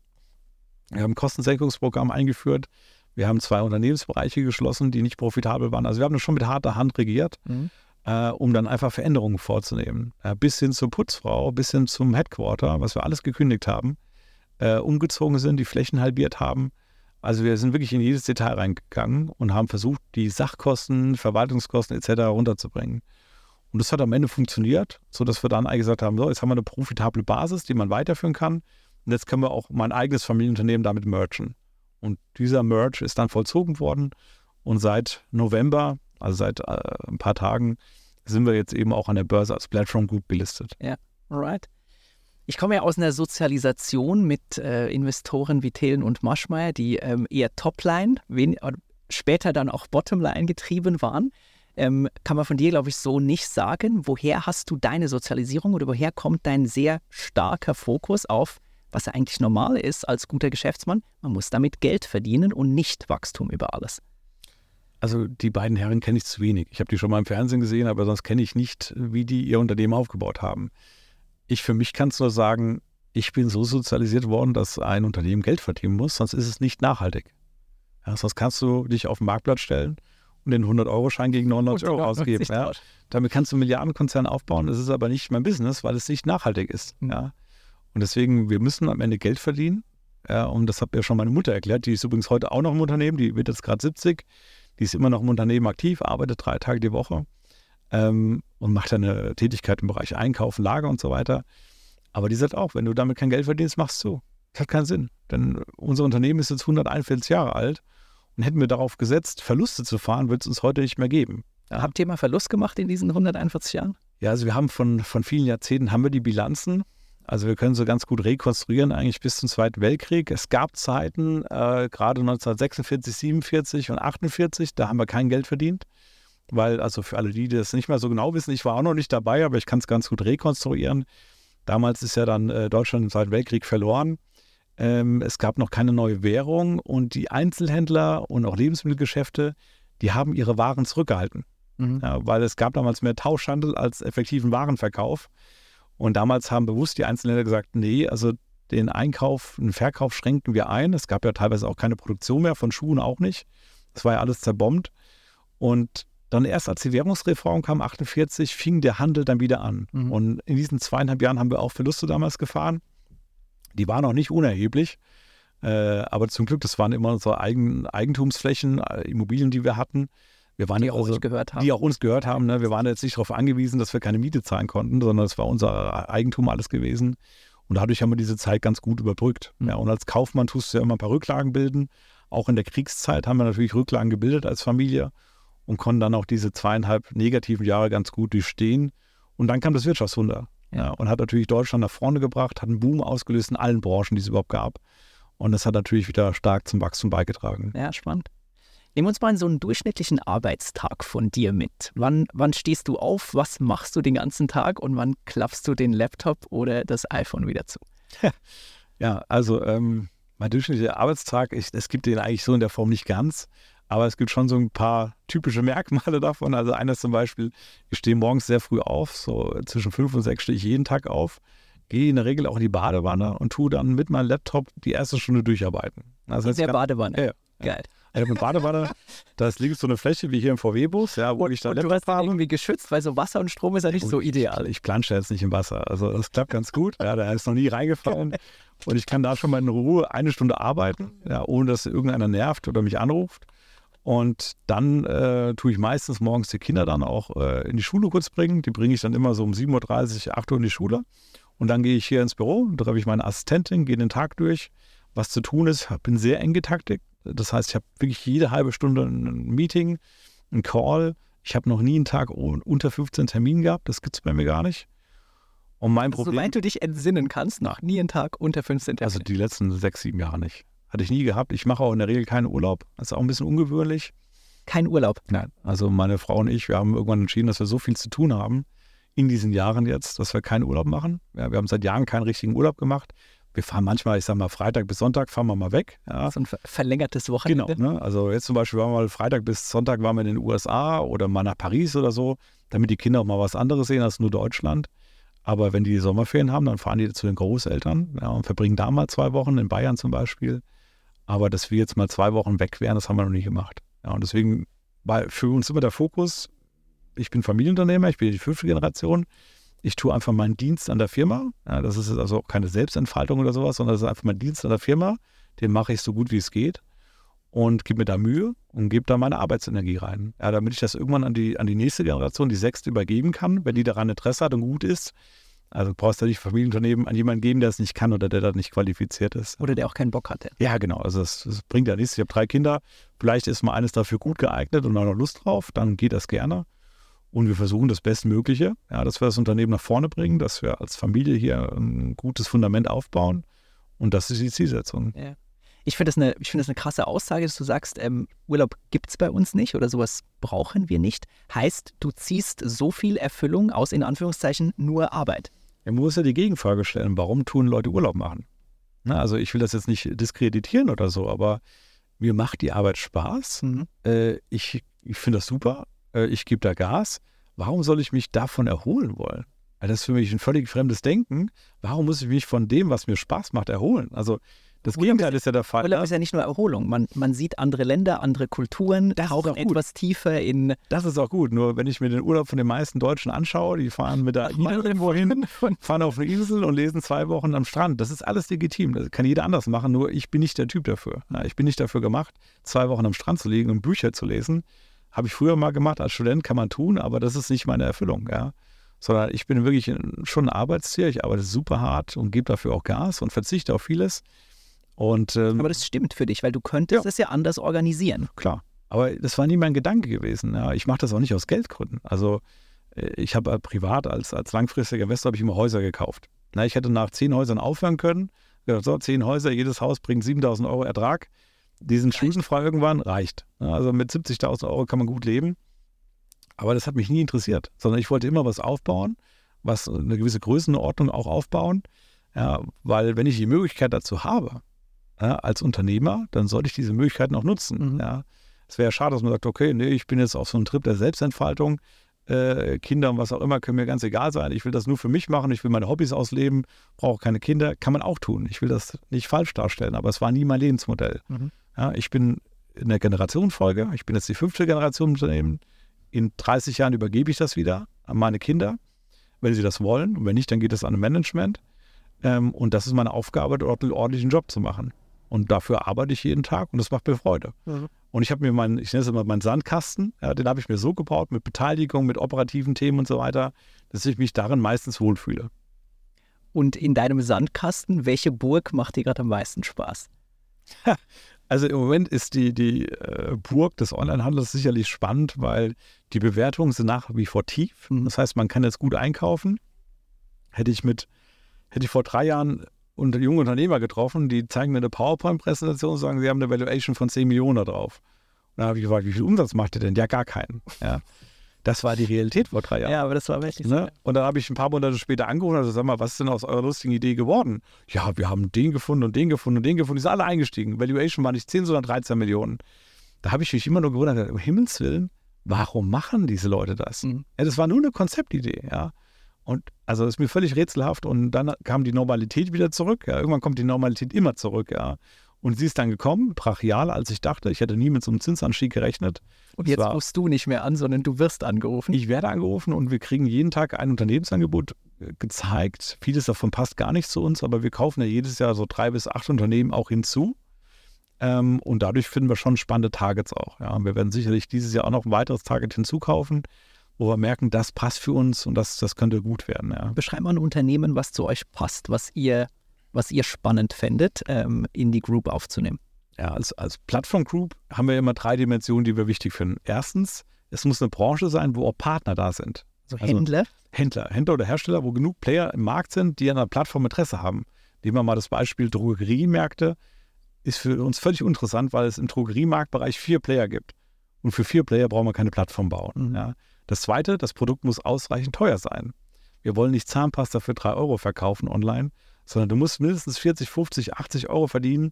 Wir haben ein Kostensenkungsprogramm eingeführt. Wir haben zwei Unternehmensbereiche geschlossen, die nicht profitabel waren. Also wir haben das schon mit harter Hand regiert, mhm. äh, um dann einfach Veränderungen vorzunehmen. Äh, bis hin zur Putzfrau, bis hin zum Headquarter, was wir alles gekündigt haben, äh, umgezogen sind, die Flächen halbiert haben also wir sind wirklich in jedes Detail reingegangen und haben versucht, die Sachkosten, Verwaltungskosten etc. runterzubringen. Und das hat am Ende funktioniert, sodass wir dann gesagt haben, so, jetzt haben wir eine profitable Basis, die man weiterführen kann. Und jetzt können wir auch mein eigenes Familienunternehmen damit mergen. Und dieser Merge ist dann vollzogen worden. Und seit November, also seit äh, ein paar Tagen, sind wir jetzt eben auch an der Börse als Platform Group gelistet. Ja, alright. Ich komme ja aus einer Sozialisation mit äh, Investoren wie Thelen und Maschmeyer, die ähm, eher Topline, wen, später dann auch Bottomline getrieben waren. Ähm, kann man von dir, glaube ich, so nicht sagen. Woher hast du deine Sozialisierung oder woher kommt dein sehr starker Fokus auf, was ja eigentlich normal ist als guter Geschäftsmann? Man muss damit Geld verdienen und nicht Wachstum über alles. Also die beiden Herren kenne ich zu wenig. Ich habe die schon mal im Fernsehen gesehen, aber sonst kenne ich nicht, wie die ihr Unternehmen aufgebaut haben. Ich für mich kann es nur sagen, ich bin so sozialisiert worden, dass ein Unternehmen Geld verdienen muss, sonst ist es nicht nachhaltig. Ja, sonst kannst du dich auf den Marktplatz stellen und den 100-Euro-Schein gegen 99 Euro ausgeben. Ja. Damit kannst du Milliardenkonzerne aufbauen. Das ist aber nicht mein Business, weil es nicht nachhaltig ist. Mhm. Ja. Und deswegen, wir müssen am Ende Geld verdienen. Ja, und das hat mir schon meine Mutter erklärt. Die ist übrigens heute auch noch im Unternehmen. Die wird jetzt gerade 70. Die ist immer noch im Unternehmen aktiv, arbeitet drei Tage die Woche ähm, und macht eine Tätigkeit im Bereich Einkaufen, Lager und so weiter. Aber die sagt auch, wenn du damit kein Geld verdienst, machst du. Das hat keinen Sinn. Denn unser Unternehmen ist jetzt 141 Jahre alt und hätten wir darauf gesetzt, Verluste zu fahren, wird es uns heute nicht mehr geben. Ja. Habt ihr mal Verlust gemacht in diesen 141 Jahren? Ja, also wir haben von, von vielen Jahrzehnten haben wir die Bilanzen. Also wir können so ganz gut rekonstruieren, eigentlich bis zum Zweiten Weltkrieg. Es gab Zeiten, äh, gerade 1946, 47 und 48, da haben wir kein Geld verdient. Weil, also für alle die, die das nicht mehr so genau wissen, ich war auch noch nicht dabei, aber ich kann es ganz gut rekonstruieren. Damals ist ja dann äh, Deutschland im Zweiten Weltkrieg verloren. Ähm, es gab noch keine neue Währung und die Einzelhändler und auch Lebensmittelgeschäfte, die haben ihre Waren zurückgehalten. Mhm. Ja, weil es gab damals mehr Tauschhandel als effektiven Warenverkauf. Und damals haben bewusst die Einzelhändler gesagt, nee, also den Einkauf, den Verkauf schränken wir ein. Es gab ja teilweise auch keine Produktion mehr, von Schuhen auch nicht. Das war ja alles zerbombt. Und dann erst als die Währungsreform kam, 48, fing der Handel dann wieder an. Mhm. Und in diesen zweieinhalb Jahren haben wir auch Verluste damals gefahren. Die waren auch nicht unerheblich. Äh, aber zum Glück, das waren immer unsere Eigen, Eigentumsflächen, äh, Immobilien, die wir hatten. Wir waren die auch also, uns gehört haben. Die auch uns gehört haben. Ne? Wir waren jetzt nicht darauf angewiesen, dass wir keine Miete zahlen konnten, sondern es war unser Eigentum alles gewesen. Und dadurch haben wir diese Zeit ganz gut überbrückt. Mhm. Ja, und als Kaufmann tust du ja immer ein paar Rücklagen bilden. Auch in der Kriegszeit haben wir natürlich Rücklagen gebildet als Familie und konnten dann auch diese zweieinhalb negativen Jahre ganz gut durchstehen. Und dann kam das Wirtschaftswunder. Ja, und hat natürlich Deutschland nach vorne gebracht, hat einen Boom ausgelöst in allen Branchen, die es überhaupt gab. Und das hat natürlich wieder stark zum Wachstum beigetragen. Ja, spannend. Nehmen wir uns mal in so einen durchschnittlichen Arbeitstag von dir mit. Wann, wann stehst du auf? Was machst du den ganzen Tag? Und wann klappst du den Laptop oder das iPhone wieder zu? Ja, also ähm, mein durchschnittlicher Arbeitstag, es gibt den eigentlich so in der Form nicht ganz. Aber es gibt schon so ein paar typische Merkmale davon. Also eines zum Beispiel, ich stehe morgens sehr früh auf, so zwischen fünf und sechs stehe ich jeden Tag auf, gehe in der Regel auch in die Badewanne und tue dann mit meinem Laptop die erste Stunde durcharbeiten. Das heißt, in der Badewanne? Ja, Geil. Ich habe eine Badewanne, da liegt so eine Fläche wie hier im VW-Bus, ja, wo und, ich da und du hast habe. irgendwie geschützt, weil so Wasser und Strom ist ja nicht und so ideal. Ich, ich plansche jetzt nicht im Wasser, also das klappt ganz gut. Ja, da ist noch nie reingefallen und ich kann da schon mal in Ruhe eine Stunde arbeiten, ja, ohne dass irgendeiner nervt oder mich anruft. Und dann äh, tue ich meistens morgens die Kinder dann auch äh, in die Schule kurz bringen. Die bringe ich dann immer so um 7.30 Uhr, 8 Uhr in die Schule. Und dann gehe ich hier ins Büro, treffe ich meine Assistentin, gehe den Tag durch, was zu tun ist. Bin sehr eng getaktet. Das heißt, ich habe wirklich jede halbe Stunde ein Meeting, ein Call. Ich habe noch nie einen Tag unter 15 Terminen gehabt. Das gibt es bei mir gar nicht. Und mein also, Problem. Soweit du dich entsinnen kannst, noch nie einen Tag unter 15 Terminen. Also die letzten sechs, sieben Jahre nicht. Hatte ich nie gehabt. Ich mache auch in der Regel keinen Urlaub. Das ist auch ein bisschen ungewöhnlich. Kein Urlaub? Nein. Also meine Frau und ich, wir haben irgendwann entschieden, dass wir so viel zu tun haben in diesen Jahren jetzt, dass wir keinen Urlaub machen. Ja, wir haben seit Jahren keinen richtigen Urlaub gemacht. Wir fahren manchmal, ich sag mal, Freitag bis Sonntag fahren wir mal weg. Ja. So ein verlängertes Wochenende. Genau. Ne? Also jetzt zum Beispiel waren wir mal Freitag bis Sonntag waren wir in den USA oder mal nach Paris oder so, damit die Kinder auch mal was anderes sehen als nur Deutschland. Aber wenn die Sommerferien haben, dann fahren die zu den Großeltern ja, und verbringen da mal zwei Wochen, in Bayern zum Beispiel. Aber dass wir jetzt mal zwei Wochen weg wären, das haben wir noch nie gemacht. Ja, und deswegen war für uns immer der Fokus, ich bin Familienunternehmer, ich bin die fünfte Generation. Ich tue einfach meinen Dienst an der Firma. Ja, das ist also auch keine Selbstentfaltung oder sowas, sondern das ist einfach mein Dienst an der Firma. Den mache ich so gut wie es geht und gebe mir da Mühe und gebe da meine Arbeitsenergie rein. Ja, damit ich das irgendwann an die, an die nächste Generation, die sechste, übergeben kann, wenn die daran Interesse hat und gut ist, also du brauchst ja nicht Familienunternehmen an jemanden geben, der es nicht kann oder der da nicht qualifiziert ist. Oder der auch keinen Bock hatte. Ja, genau. Also das, das bringt ja nichts. Ich habe drei Kinder. Vielleicht ist mal eines dafür gut geeignet und auch noch Lust drauf. Dann geht das gerne. Und wir versuchen das Bestmögliche, ja, dass wir das Unternehmen nach vorne bringen, dass wir als Familie hier ein gutes Fundament aufbauen. Und das ist die Zielsetzung. Ja. Ich finde das, eine, find das eine krasse Aussage, dass du sagst, ähm, Urlaub gibt es bei uns nicht oder sowas brauchen wir nicht. Heißt, du ziehst so viel Erfüllung aus, in Anführungszeichen, nur Arbeit. Man muss ja die Gegenfrage stellen, warum tun Leute Urlaub machen? Na, also ich will das jetzt nicht diskreditieren oder so, aber mir macht die Arbeit Spaß. Mhm. Äh, ich ich finde das super. Äh, ich gebe da Gas. Warum soll ich mich davon erholen wollen? Weil das ist für mich ein völlig fremdes Denken. Warum muss ich mich von dem, was mir Spaß macht, erholen? Also das Gegenteil ist ja der Fall. Urlaub ne? ist ja nicht nur Erholung. Man, man sieht andere Länder, andere Kulturen, Das tauchen etwas tiefer in Das ist auch gut. Nur wenn ich mir den Urlaub von den meisten Deutschen anschaue, die fahren mit der irgendwo hin, fahren auf eine Insel und lesen zwei Wochen am Strand. Das ist alles legitim. Das kann jeder anders machen. Nur ich bin nicht der Typ dafür. Ich bin nicht dafür gemacht, zwei Wochen am Strand zu liegen und Bücher zu lesen. Habe ich früher mal gemacht. Als Student kann man tun, aber das ist nicht meine Erfüllung. Ja. Sondern ich bin wirklich schon ein Arbeitstier. Ich arbeite super hart und gebe dafür auch Gas und verzichte auf vieles. Und ähm, Aber das stimmt für dich, weil du könntest es ja anders organisieren. klar. Aber das war nie mein Gedanke gewesen. Ja. Ich mache das auch nicht aus Geldgründen. Also äh, ich habe äh, privat als, als langfristiger Investor habe ich immer Häuser gekauft. Na, ich hätte nach zehn Häusern aufhören können. So, zehn Häuser, jedes Haus bringt 7000 Euro Ertrag. Die sind schuldenfrei irgendwann, reicht. Also mit 70.000 Euro kann man gut leben. Aber das hat mich nie interessiert, sondern ich wollte immer was aufbauen, was eine gewisse Größenordnung auch aufbauen. Ja, weil wenn ich die Möglichkeit dazu habe, ja, als Unternehmer, dann sollte ich diese Möglichkeiten auch nutzen. Mhm. Ja. Es wäre schade, dass man sagt, okay, nee, ich bin jetzt auf so einem Trip der Selbstentfaltung. Äh, Kinder und was auch immer können mir ganz egal sein. Ich will das nur für mich machen, ich will meine Hobbys ausleben, brauche keine Kinder. Kann man auch tun. Ich will das nicht falsch darstellen, aber es war nie mein Lebensmodell. Mhm. Ja, ich bin in der Generationenfolge, ich bin jetzt die fünfte Generation Unternehmen. In 30 Jahren übergebe ich das wieder an meine Kinder, wenn sie das wollen. Und wenn nicht, dann geht es an ein Management. Ähm, und das ist meine Aufgabe, dort einen ordentlichen Job zu machen. Und dafür arbeite ich jeden Tag und das macht mir Freude. Mhm. Und ich habe mir meinen, ich nenne es immer meinen Sandkasten, ja, den habe ich mir so gebaut mit Beteiligung, mit operativen Themen und so weiter, dass ich mich darin meistens wohlfühle. Und in deinem Sandkasten, welche Burg macht dir gerade am meisten Spaß? Also im Moment ist die, die äh, Burg des Onlinehandels sicherlich spannend, weil die Bewertungen sind nach wie vor tief. Mhm. Das heißt, man kann jetzt gut einkaufen. Hätte ich mit, hätte ich vor drei Jahren unter junge Unternehmer getroffen, die zeigen mir eine PowerPoint-Präsentation und sagen, sie haben eine Valuation von 10 Millionen da drauf. Und dann habe ich gefragt, wie viel Umsatz macht ihr denn? Ja, gar keinen. Ja. Das war die Realität vor drei Jahren. Ja, aber das war wirklich so. Ne? Und dann habe ich ein paar Monate später angerufen und gesagt, sag mal, was ist denn aus eurer lustigen Idee geworden? Ja, wir haben den gefunden und den gefunden und den gefunden. Die sind alle eingestiegen. Valuation war nicht 10, sondern 13 Millionen. Da habe ich mich immer nur gewundert, um Himmels Willen, warum machen diese Leute das? Mhm. Ja, das war nur eine Konzeptidee, ja. Und also ist mir völlig rätselhaft und dann kam die Normalität wieder zurück. Ja. Irgendwann kommt die Normalität immer zurück, ja. Und sie ist dann gekommen, brachial, als ich dachte, ich hätte nie mit so einem Zinsanstieg gerechnet. Und jetzt war- rufst du nicht mehr an, sondern du wirst angerufen. ich werde angerufen und wir kriegen jeden Tag ein Unternehmensangebot äh, gezeigt. Vieles davon passt gar nicht zu uns, aber wir kaufen ja jedes Jahr so drei bis acht Unternehmen auch hinzu. Ähm, und dadurch finden wir schon spannende Targets auch. Ja. Und wir werden sicherlich dieses Jahr auch noch ein weiteres Target hinzukaufen, wo wir merken, das passt für uns und das, das könnte gut werden. Ja. Beschreib mal ein Unternehmen, was zu euch passt, was ihr, was ihr spannend fändet, ähm, in die Group aufzunehmen. Ja, als, als Plattform Group haben wir immer drei Dimensionen, die wir wichtig finden. Erstens, es muss eine Branche sein, wo auch Partner da sind. Also Also- Händler. Händler, Händler oder Hersteller, wo genug Player im Markt sind, die an einer Plattform Interesse haben. Nehmen wir mal das Beispiel Drogeriemärkte. Ist für uns völlig interessant, weil es im Drogeriemarktbereich vier Player gibt. Und für vier Player brauchen wir keine Plattform bauen. Mhm. Ja. Das zweite, das Produkt muss ausreichend teuer sein. Wir wollen nicht Zahnpasta für drei Euro verkaufen online, sondern du musst mindestens 40, 50, 80 Euro verdienen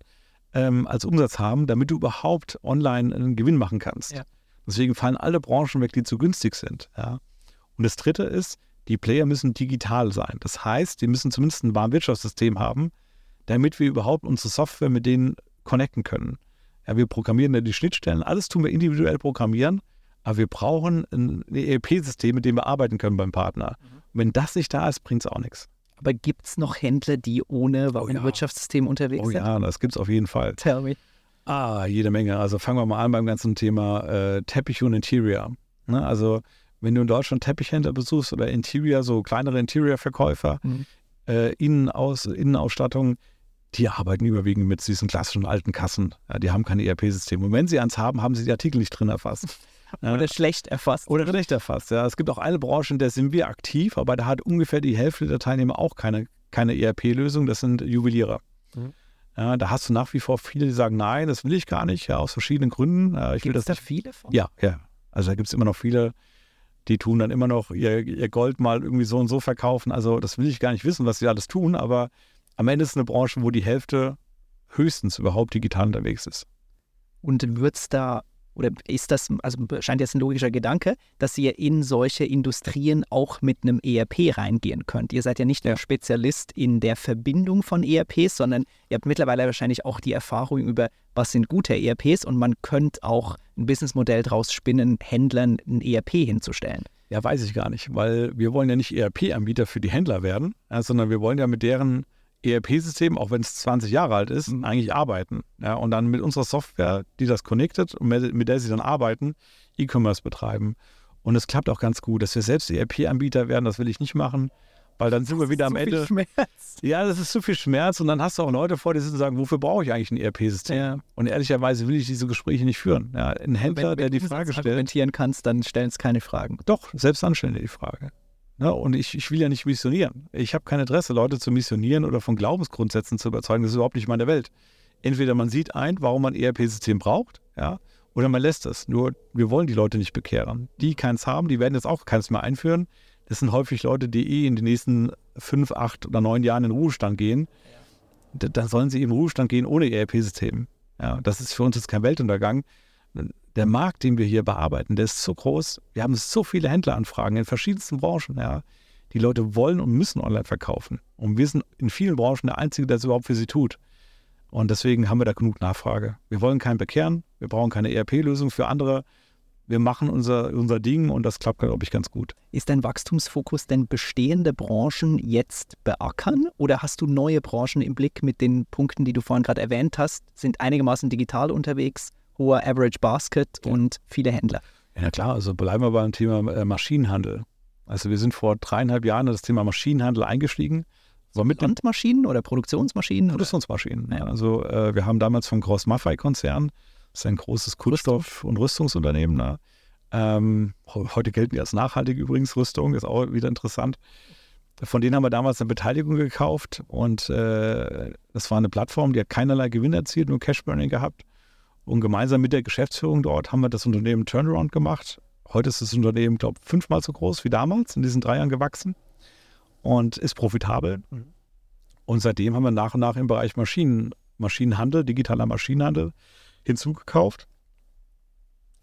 ähm, als Umsatz haben, damit du überhaupt online einen Gewinn machen kannst. Ja. Deswegen fallen alle Branchen weg, die zu günstig sind. Ja. Und das dritte ist, die Player müssen digital sein. Das heißt, die müssen zumindest ein Warenwirtschaftssystem haben, damit wir überhaupt unsere Software mit denen connecten können. Ja, wir programmieren ja die Schnittstellen, alles tun wir individuell programmieren, aber wir brauchen ein ERP-System, mit dem wir arbeiten können beim Partner. Mhm. Und wenn das nicht da ist, bringt es auch nichts. Aber gibt es noch Händler, die ohne Oh ja. Warenwirtschaftssystem unterwegs Oh sind? ja, das gibt es auf jeden Fall. Tell me. Ah, jede Menge. Also fangen wir mal an beim ganzen Thema äh, Teppich und Interior. Ne? Also wenn du in Deutschland Teppichhändler besuchst oder Interior, so kleinere Interior-Verkäufer, Mhm. äh, Innenaus, Innenausstattung, die arbeiten überwiegend mit diesen klassischen alten Kassen. Ja, die haben kein ERP-System. Und wenn sie eins haben, haben sie die Artikel nicht drin erfasst. Oder schlecht erfasst. Oder schlecht erfasst, ja. Es gibt auch eine Branche, in der sind wir aktiv, aber da hat ungefähr die Hälfte der Teilnehmer auch keine, keine ERP-Lösung. Das sind Juweliere. Mhm. Ja, da hast du nach wie vor viele, die sagen, nein, das will ich gar nicht, ja, aus verschiedenen Gründen. Will Gibt das es da viele von? Ja, ja. Also da gibt es immer noch viele, die tun dann immer noch ihr, ihr Gold mal irgendwie so und so verkaufen. Also das will ich gar nicht wissen, was sie alles tun, aber am Ende ist es eine Branche, wo die Hälfte höchstens überhaupt digital unterwegs ist. Und wird es da, oder ist das, also scheint jetzt ein logischer Gedanke, dass ihr in solche Industrien auch mit einem ERP reingehen könnt. Ihr seid ja nicht nur Spezialist in der Verbindung von ERPs, sondern ihr habt mittlerweile wahrscheinlich auch die Erfahrung über, was sind gute ERPs und man könnte auch ein Businessmodell draus spinnen, Händlern ein ERP hinzustellen. Ja, weiß ich gar nicht, weil wir wollen ja nicht ERP-Anbieter für die Händler werden, sondern wir wollen ja mit deren ERP-System, auch wenn es 20 Jahre alt ist, Mhm. eigentlich arbeiten. Ja, und dann mit unserer Software, die das connectet und mit, mit der sie dann arbeiten, E-Commerce betreiben. Und es klappt auch ganz gut. Dass wir selbst ERP-Anbieter werden, das will ich nicht machen, weil dann sind wir wieder am So viel Ende. Schmerz. Ja, das ist zu viel Schmerz und dann hast du auch Leute vor dir sitzen und sagen, wofür brauche ich eigentlich ein ERP-System? Ja. Und ehrlicherweise will ich diese Gespräche nicht führen. Ja, ein Händler, der die Frage stellt, argumentieren kannst, dann stellen es keine Fragen. doch, selbst dann stellen die die Frage. Ne? Und ich, ich will ja nicht missionieren. Ich habe kein Interesse, Leute zu missionieren oder von Glaubensgrundsätzen zu überzeugen. Das ist überhaupt nicht meine Welt. Entweder man sieht ein, warum man ein ERP-System braucht, ja, oder man lässt es. Nur wir wollen die Leute nicht bekehren. Die keins haben, die werden jetzt auch keins mehr einführen. Das sind häufig Leute, die eh in den nächsten fünf, acht oder neun Jahren in den Ruhestand gehen. Da, dann sollen sie im Ruhestand gehen ohne ERP-System. Ja, das ist für uns jetzt kein Weltuntergang. Der Markt, den wir hier bearbeiten, der ist so groß. Wir haben so viele Händleranfragen in verschiedensten Branchen. Ja. Die Leute wollen und müssen online verkaufen. Und wir sind in vielen Branchen der Einzige, der es überhaupt für sie tut. Und deswegen haben wir da genug Nachfrage. Wir wollen keinen bekehren. Wir brauchen keine ERP-Lösung für andere. Wir machen unser, unser Ding und das klappt, glaube ich, ganz gut. Ist dein Wachstumsfokus denn bestehende Branchen jetzt beackern oder hast du neue Branchen im Blick mit den Punkten, die du vorhin gerade erwähnt hast, sind einigermaßen digital unterwegs, hoher Average Basket und viele Händler? Ja, klar, also bleiben wir beim Thema äh, Maschinenhandel. Also wir sind vor dreieinhalb Jahren in das Thema Maschinenhandel eingestiegen. War mit Landmaschinen oder Produktionsmaschinen? Produktionsmaschinen. Ja. Also äh, wir haben damals vom Gross Maffei Konzern, das ist ein großes Kunststoff- und Rüstungsunternehmen. Ne? Ähm, heute gelten die als nachhaltig übrigens Rüstung, ist auch wieder interessant. Von denen haben wir damals eine Beteiligung gekauft und äh, das war eine Plattform, die hat keinerlei Gewinn erzielt, nur Cashburning gehabt. Und gemeinsam mit der Geschäftsführung dort haben wir das Unternehmen Turnaround gemacht. Heute ist das Unternehmen, glaube ich, fünfmal so groß wie damals, in diesen drei Jahren gewachsen und ist profitabel. Und seitdem haben wir nach und nach im Bereich Maschinen, Maschinenhandel, digitaler Maschinenhandel hinzugekauft.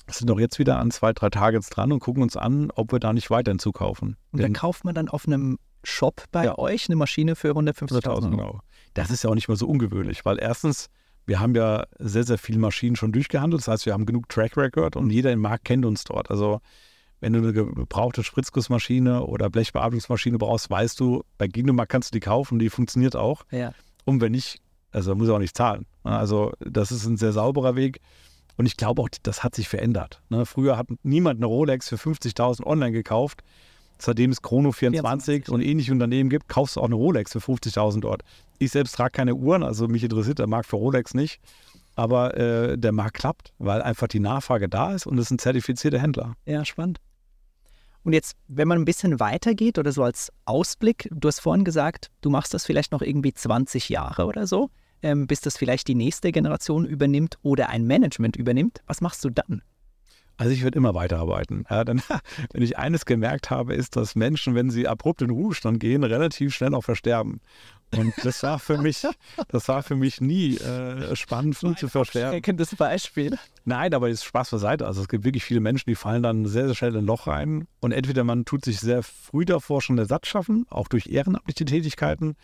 Sind auch jetzt wieder an zwei, drei jetzt dran und gucken uns an, ob wir da nicht weiter hinzukaufen. Und da Denn- kauft man dann auf einem Shop bei Ja. euch eine Maschine für 150.000 100.000, Euro. genau. Das ist ja auch nicht mal so ungewöhnlich, weil erstens, wir haben ja sehr, sehr viele Maschinen schon durchgehandelt. Das heißt, wir haben genug Track Record und jeder im Markt kennt uns dort. Also, wenn du eine gebrauchte Spritzgussmaschine oder Blechbearbeitungsmaschine brauchst, weißt du, bei Genomag kannst du die kaufen, die funktioniert auch. Ja. Und wenn nicht, also muss er auch nicht zahlen. Also, das ist ein sehr sauberer Weg. Und ich glaube auch, das hat sich verändert. Ne? Früher hat niemand eine Rolex für 50.000 online gekauft. Seitdem es Chrono 24 und ähnliche Unternehmen gibt, kaufst du auch eine Rolex für 50.000 dort. Ich selbst trage keine Uhren, also mich interessiert der Markt für Rolex nicht. Aber äh, der Markt klappt, weil einfach die Nachfrage da ist und es sind zertifizierte Händler. Ja, spannend. Und jetzt, wenn man ein bisschen weitergeht oder so als Ausblick, du hast vorhin gesagt, du machst das vielleicht noch irgendwie 20 Jahre oder so, ähm, bis das vielleicht die nächste Generation übernimmt oder ein Management übernimmt. Was machst du dann? Also ich werde immer weiterarbeiten. Ja, denn wenn ich eines gemerkt habe, ist, dass Menschen, wenn sie abrupt in den Ruhestand gehen, relativ schnell auch versterben. Und das war für mich, das war für mich nie äh, spannend, früh zu versterben. Erkenntnis Beispiel. Nein, aber ist Spaß beiseite. Also es gibt wirklich viele Menschen, die fallen dann sehr, sehr schnell in ein Loch rein. Und entweder man tut sich sehr früh davor schon Ersatz schaffen, auch durch ehrenamtliche Tätigkeiten.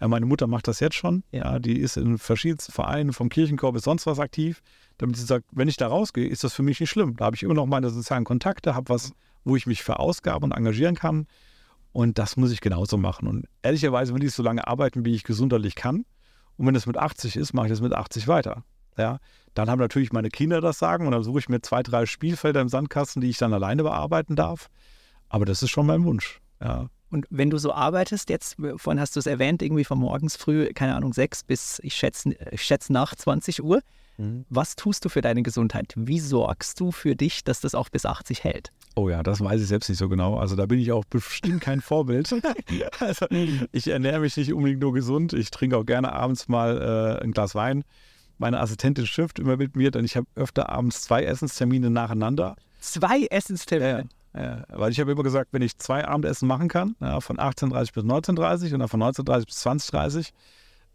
Ja, meine Mutter macht das jetzt schon. Ja, die ist in verschiedensten Vereinen, vom Kirchenkorb bis sonst was aktiv, damit sie sagt, wenn ich da rausgehe, ist das für mich nicht schlimm. Da habe ich immer noch meine sozialen Kontakte, habe was, wo ich mich verausgabe und engagieren kann. Und das muss ich genauso machen. Und ehrlicherweise will ich so lange arbeiten, wie ich gesundheitlich kann. Und wenn es mit 80 ist, mache ich das mit 80 weiter. Ja, dann haben natürlich meine Kinder das Sagen und dann suche ich mir zwei, drei Spielfelder im Sandkasten, die ich dann alleine bearbeiten darf. Aber das ist schon mein Wunsch. Ja. Und wenn du so arbeitest, jetzt, vorhin hast du es erwähnt, irgendwie von morgens früh, keine Ahnung, sechs bis, ich schätze, ich schätze nach 20 Uhr, Mhm. Was tust du für deine Gesundheit? Wie sorgst du für dich, dass das auch bis 80 hält? Oh ja, das weiß ich selbst nicht so genau. Also da bin ich auch bestimmt kein Vorbild. also ich ernähre mich nicht unbedingt nur gesund. Ich trinke auch gerne abends mal äh, ein Glas Wein. Meine Assistentin schimpft immer mit mir, denn ich habe öfter abends zwei Essenstermine nacheinander. Zwei Essenstermine? Ja, weil ich habe immer gesagt, wenn ich zwei Abendessen machen kann, ja, von 18.30 bis 19.30 und dann von 19.30 bis 20.30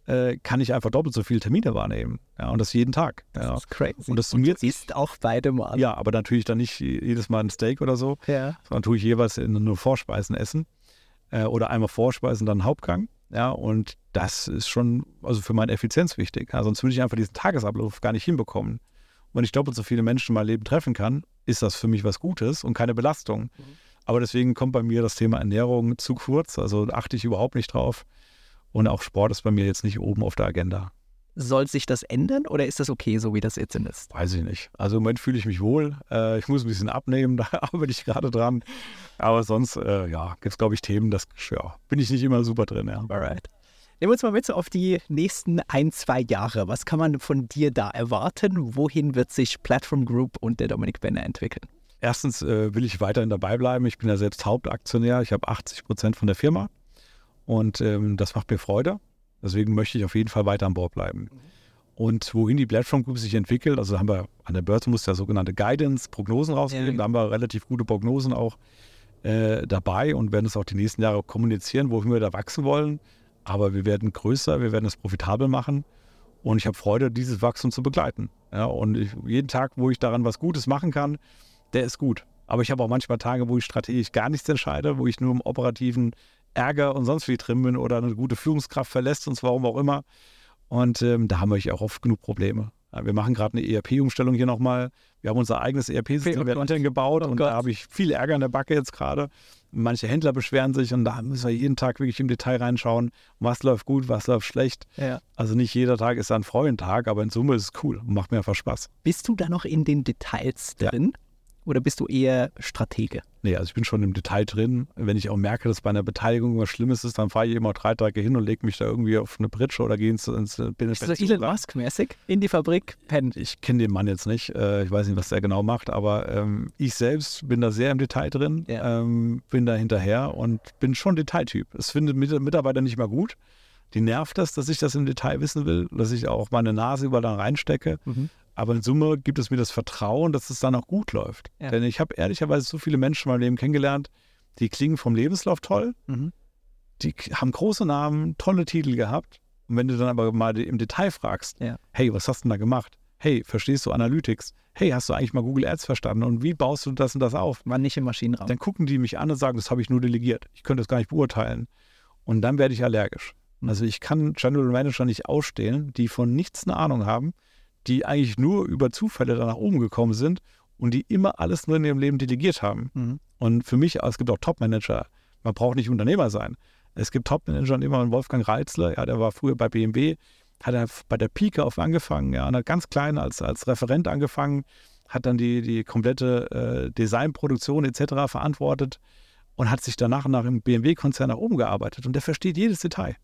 äh, kann ich einfach doppelt so viele Termine wahrnehmen. Ja, und das jeden Tag. Ja. Das ist crazy. Und das summiert du isst auch beide Mal. Ja, aber natürlich dann nicht jedes Mal ein Steak oder so, Ja. sondern tue ich jeweils in nur Vorspeisen essen. Äh, oder einmal Vorspeisen, dann Hauptgang. Ja, und das ist schon also für meine Effizienz wichtig. Ja, sonst würde ich einfach diesen Tagesablauf gar nicht hinbekommen. Und wenn ich doppelt so viele Menschen in meinem Leben treffen kann, ist das für mich was Gutes und keine Belastung. Aber deswegen kommt bei mir das Thema Ernährung zu kurz. Also achte ich überhaupt nicht drauf. Und auch Sport ist bei mir jetzt nicht oben auf der Agenda. Soll sich das ändern oder ist das okay, so wie das jetzt ist? Weiß ich nicht. Also im Moment fühle ich mich wohl. Äh, ich muss ein bisschen abnehmen, da arbeite ich gerade dran. Aber sonst, äh, ja, gibt es, glaube ich, Themen, das ja, bin ich nicht immer super drin. Ja. Alright. Nehmen wir uns mal mit so auf die nächsten ein, zwei Jahre. Was kann man von dir da erwarten? Wohin wird sich Platform Group und der Dominik Benner entwickeln? Erstens äh, will ich weiterhin dabei bleiben. Ich bin ja selbst Hauptaktionär. Ich habe 80 Prozent von der Firma. Und ähm, das macht mir Freude. Deswegen möchte ich auf jeden Fall weiter an Bord bleiben. Und wohin die Platform Group sich entwickelt, also haben wir an der Börse muss ja sogenannte Guidance, Prognosen rausgeben. Ja. Da haben wir relativ gute Prognosen auch äh, dabei und werden es auch die nächsten Jahre kommunizieren, wohin wir da wachsen wollen. Aber wir werden größer, wir werden es profitabel machen. Und ich habe Freude, dieses Wachstum zu begleiten. Ja, und ich, jeden Tag, wo ich daran was Gutes machen kann, der ist gut. Aber ich habe auch manchmal Tage, wo ich strategisch gar nichts entscheide, wo ich nur im operativen Ärger und sonst wie drin bin oder eine gute Führungskraft verlässt uns, warum auch immer. Und ähm, da haben wir auch oft genug Probleme. Wir machen gerade eine ERP-Umstellung hier nochmal. Wir haben unser eigenes ERP-System Oh Gott. intern gebaut Oh und Gott. da habe ich viel Ärger in der Backe jetzt gerade. Manche Händler beschweren sich und da müssen wir jeden Tag wirklich im Detail reinschauen, was läuft gut, was läuft schlecht. Ja. Also nicht jeder Tag ist ein Freudentag, aber in Summe ist es cool und macht mir einfach Spaß. Bist du da noch in den Details Ja. Oder bist du eher Stratege? Nee, also ich bin schon im Detail drin. Wenn ich auch merke, dass bei einer Beteiligung was Schlimmes ist, dann fahre ich immer drei Tage hin und lege mich da irgendwie auf eine Pritsche oder gehe ins, ins bin Bist du Elon Musk-mäßig? In die Fabrik, pennen. Ich kenne den Mann jetzt nicht. Äh, ich weiß nicht, was der genau macht, aber ähm, ich selbst bin da sehr im Detail drin, Ja. ähm, bin da hinterher und bin schon Detailtyp. Es findet Mit- Mitarbeiter nicht mal gut. Die nervt das, dass ich das im Detail wissen will, dass ich auch meine Nase überall da reinstecke. Mhm. Aber in Summe gibt es mir das Vertrauen, dass es dann auch gut läuft. Ja. Denn ich habe ehrlicherweise so viele Menschen in meinem Leben kennengelernt, die klingen vom Lebenslauf toll, Mhm. die haben große Namen, tolle Titel gehabt. Und wenn du dann aber mal im Detail fragst, Ja. hey, was hast du denn da gemacht? Hey, verstehst du Analytics? Hey, hast du eigentlich mal Google Ads verstanden? Und wie baust du das und das auf? War nicht im Maschinenraum. Dann gucken die mich an und sagen, das habe ich nur delegiert. Ich könnte das gar nicht beurteilen. Und dann werde ich allergisch. Mhm. Also ich kann General Manager nicht ausstehen, die von nichts eine Ahnung haben, die eigentlich nur über Zufälle da nach oben gekommen sind und die immer alles nur in ihrem Leben delegiert haben. Mhm. Und für mich, es gibt auch Top-Manager. Man braucht nicht Unternehmer sein. Es gibt Top-Manager und immer Wolfgang Reitzler, ja, der war früher bei BMW, hat er bei der Pike auf angefangen, ja, einer ganz kleinen als, als Referent angefangen, hat dann die, die komplette äh, Designproduktion etc. verantwortet und hat sich dann nach und nach im BMW-Konzern nach oben gearbeitet. Und der versteht jedes Detail.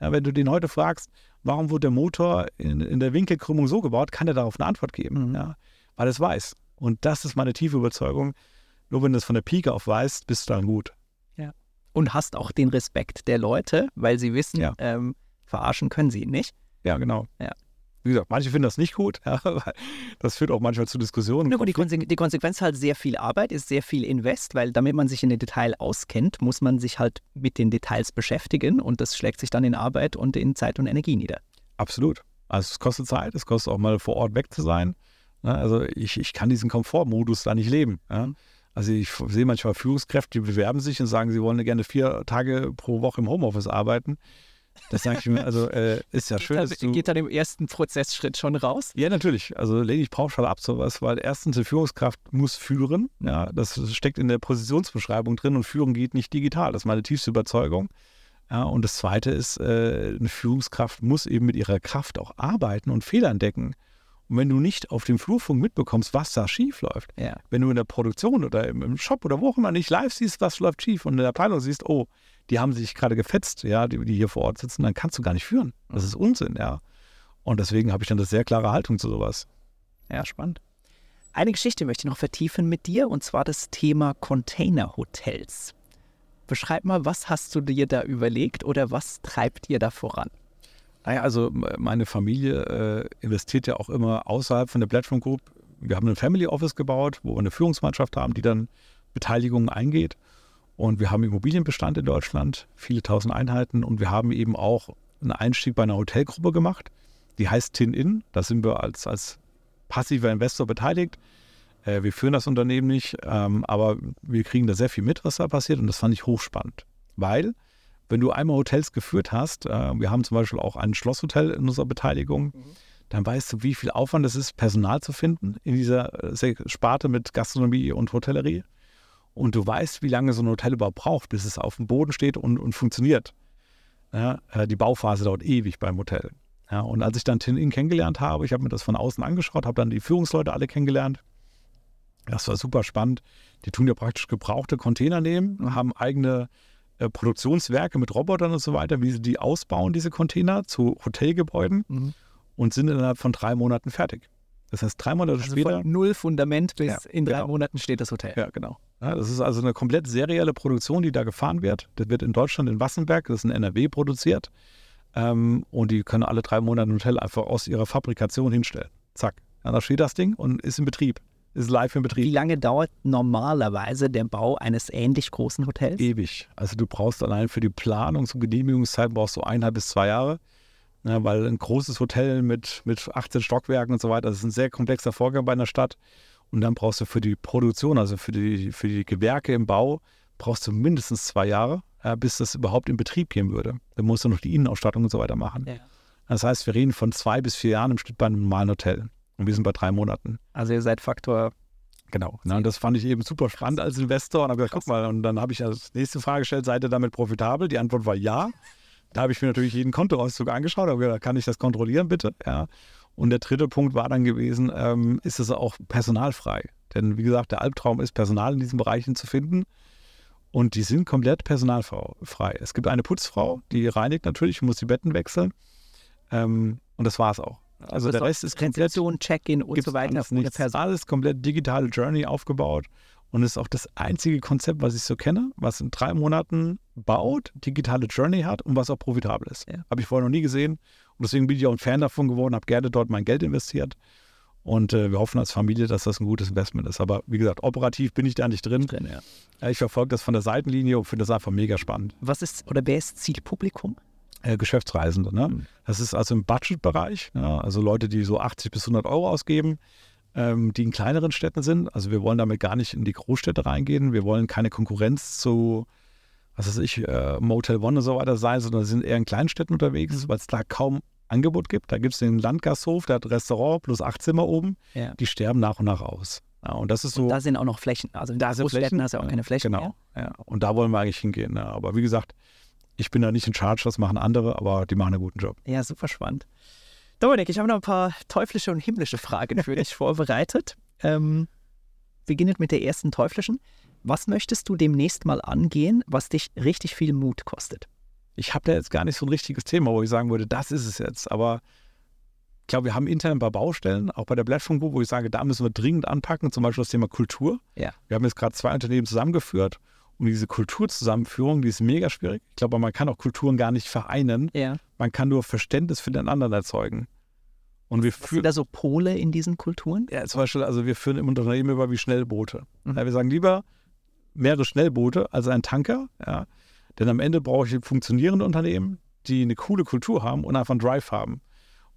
Ja, wenn du den heute fragst, warum wurde der Motor in, in der Winkelkrümmung so gebaut, kann er darauf eine Antwort geben, Mhm. ja, weil es weiß. Und das ist meine tiefe Überzeugung. Nur wenn du es von der Pike auf weißt, bist du dann gut. Und hast auch den Respekt der Leute, weil sie wissen, Ja. ähm, verarschen können sie ihn nicht. Ja, genau. Ja. Wie gesagt, manche finden das nicht gut. Ja, weil das führt auch manchmal zu Diskussionen. Gut, die, Konse die Konsequenz ist halt sehr viel Arbeit, ist sehr viel Invest, weil damit man sich in den Detail auskennt, muss man sich halt mit den Details beschäftigen und das schlägt sich dann in Arbeit und in Zeit und Energie nieder. Absolut. Also es kostet Zeit, es kostet auch mal vor Ort weg zu sein. Ne, Also ich, ich kann diesen Komfortmodus da nicht leben. Ja. Also ich sehe manchmal Führungskräfte, die bewerben sich und sagen, sie wollen gerne vier Tage pro Woche im Homeoffice arbeiten. Das sage ich mir, also äh, ist ja schön, dass Also, du... geht dann im ersten Prozessschritt schon raus. Ja, natürlich. Also lege ich pauschal ab sowas, weil erstens eine Führungskraft muss führen. Ja, das steckt in der Positionsbeschreibung drin und Führung geht nicht digital. Das ist meine tiefste Überzeugung. Ja, und das Zweite ist, äh, eine Führungskraft muss eben mit ihrer Kraft auch arbeiten und Fehler entdecken. Und wenn du nicht auf dem Flurfunk mitbekommst, was da schief läuft, Ja. wenn du in der Produktion oder im, im Shop oder wo auch immer nicht live siehst, was läuft schief und in der Abteilung siehst, oh, die haben sich gerade gefetzt, ja, die, die hier vor Ort sitzen, dann kannst du gar nicht führen. Das ist Unsinn, ja. Und deswegen habe ich dann eine sehr klare Haltung zu sowas. Ja, spannend. Eine Geschichte möchte ich noch vertiefen mit dir und zwar das Thema Containerhotels. Beschreib mal, was hast du dir da überlegt oder was treibt ihr da voran? Naja, also meine Familie äh, investiert ja auch immer außerhalb von der Platform Group. Wir haben ein Family Office gebaut, wo wir eine Führungsmannschaft haben, die dann Beteiligungen eingeht. Und wir haben Immobilienbestand in Deutschland, viele tausend Einheiten. Und wir haben eben auch einen Einstieg bei einer Hotelgruppe gemacht, die heißt Tin In. Da sind wir als, als passiver Investor beteiligt. Äh, wir führen das Unternehmen nicht, ähm, aber wir kriegen da sehr viel mit, was da passiert. Und das fand ich hochspannend, weil wenn du einmal Hotels geführt hast, äh, wir haben zum Beispiel auch ein Schlosshotel in unserer Beteiligung, mhm. dann weißt du, wie viel Aufwand es ist, Personal zu finden in dieser äh, Sparte mit Gastronomie und Hotellerie. Und du weißt, wie lange so ein Hotel überhaupt braucht, bis es auf dem Boden steht und, und funktioniert. Ja, äh, die Bauphase dauert ewig beim Hotel. Ja, und als ich dann Tin In kennengelernt habe, ich habe mir das von außen angeschaut, habe dann die Führungsleute alle kennengelernt. Das war super spannend. Die tun ja praktisch gebrauchte Container nehmen, haben eigene äh, Produktionswerke mit Robotern und so weiter, wie sie die ausbauen, diese Container zu Hotelgebäuden mhm. und sind innerhalb von drei Monaten fertig. Das heißt, drei Monate also später. Von null Fundament bis ja, in drei genau. Monaten steht das Hotel. Ja, genau. Das ist also eine komplett serielle Produktion, die da gefahren wird. Das wird in Deutschland in Wassenberg, das ist in NRW produziert. Ähm, und die können alle drei Monate ein Hotel einfach aus ihrer Fabrikation hinstellen. Zack. Ja, da steht das Ding und ist in Betrieb. Ist live in Betrieb. Wie lange dauert normalerweise der Bau eines ähnlich großen Hotels? Ewig. Also du brauchst allein für die Planungs- und Genehmigungszeit brauchst du eineinhalb bis zwei Jahre. Ja, weil ein großes Hotel mit, mit 18 Stockwerken und so weiter, das ist ein sehr komplexer Vorgang bei einer Stadt. Und dann brauchst du für die Produktion, also für die, für die Gewerke im Bau, brauchst du mindestens zwei Jahre, ja, bis das überhaupt in Betrieb gehen würde. Dann musst du noch die Innenausstattung und so weiter machen. Ja. Das heißt, wir reden von zwei bis vier Jahren im Schnitt bei einem normalen Hotel. Und wir sind bei drei Monaten. Also ihr seid Faktor Genau. Ja, und das fand ich eben super spannend als Investor. Und habe gesagt, guck mal, und dann habe ich als nächste Frage gestellt, seid ihr damit profitabel? Die Antwort war ja. Da habe ich mir natürlich jeden Kontoauszug angeschaut, aber gesagt, kann ich das kontrollieren, bitte? Ja. Und der dritte Punkt war dann gewesen, ähm, ist es auch personalfrei? Denn wie gesagt, der Albtraum ist, Personal in diesen Bereichen zu finden. Und die sind komplett personalfrei. Es gibt eine Putzfrau, die reinigt natürlich, muss die Betten wechseln. Ähm, und das war es auch. Also der Rest ist komplett Check-in und so weiter. Alles komplett digitale Journey aufgebaut. Und es ist auch das einzige Konzept, was ich so kenne, was in drei Monaten baut, digitale Journey hat und was auch profitabel ist. Ja. Habe ich vorher noch nie gesehen. Und deswegen bin ich auch ein Fan davon geworden, habe gerne dort mein Geld investiert. Und äh, wir hoffen als Familie, dass das ein gutes Investment ist. Aber wie gesagt, operativ bin ich da nicht drin. drin ja. Ich verfolge das von der Seitenlinie und finde das einfach mega spannend. Was ist oder wer ist Zielpublikum? Äh, Geschäftsreisende. Ne? Mhm. Das ist also im Budgetbereich. Ja, also Leute, die so 80 bis 100 Euro ausgeben ähm, die in kleineren Städten sind. Also wir wollen damit gar nicht in die Großstädte reingehen. Wir wollen keine Konkurrenz zu, was weiß ich, äh, Motel One und so weiter sein, sondern sind eher in Kleinstädten unterwegs, weil es da kaum Angebot gibt. Da gibt es den Landgasthof, der hat Restaurant plus acht Zimmer oben. Ja. Die sterben nach und nach aus. Ja, und das ist so. Und da sind auch noch Flächen. Also in da sind Flächen, hast du auch keine Flächen. Genau. Ja. Und da wollen wir eigentlich hingehen. Ja. Aber wie gesagt, ich bin da nicht in Charge, das machen andere, aber die machen einen guten Job. Ja, super spannend. Dominik, ich habe noch ein paar teuflische und himmlische Fragen für dich vorbereitet. Ähm, beginnend mit der ersten teuflischen. Was möchtest du demnächst mal angehen, was dich richtig viel Mut kostet? Ich habe da jetzt gar nicht so ein richtiges Thema, wo ich sagen würde, das ist es jetzt. Aber ich glaube, wir haben intern ein paar Baustellen, auch bei der Plattform wo ich sage, da müssen wir dringend anpacken, zum Beispiel das Thema Kultur. Ja. Wir haben jetzt gerade zwei Unternehmen zusammengeführt und diese Kulturzusammenführung, die ist mega schwierig. Ich glaube, man kann auch Kulturen gar nicht vereinen. Ja. Man kann nur Verständnis für den anderen erzeugen. Und wir führen da so Pole in diesen Kulturen? Ja, zum Beispiel, also wir führen im Unternehmen über wie Schnellboote. Mhm. Ja, wir sagen lieber mehrere Schnellboote als ein Tanker. Ja. Denn am Ende brauche ich funktionierende Unternehmen, die eine coole Kultur haben und einfach einen Drive haben.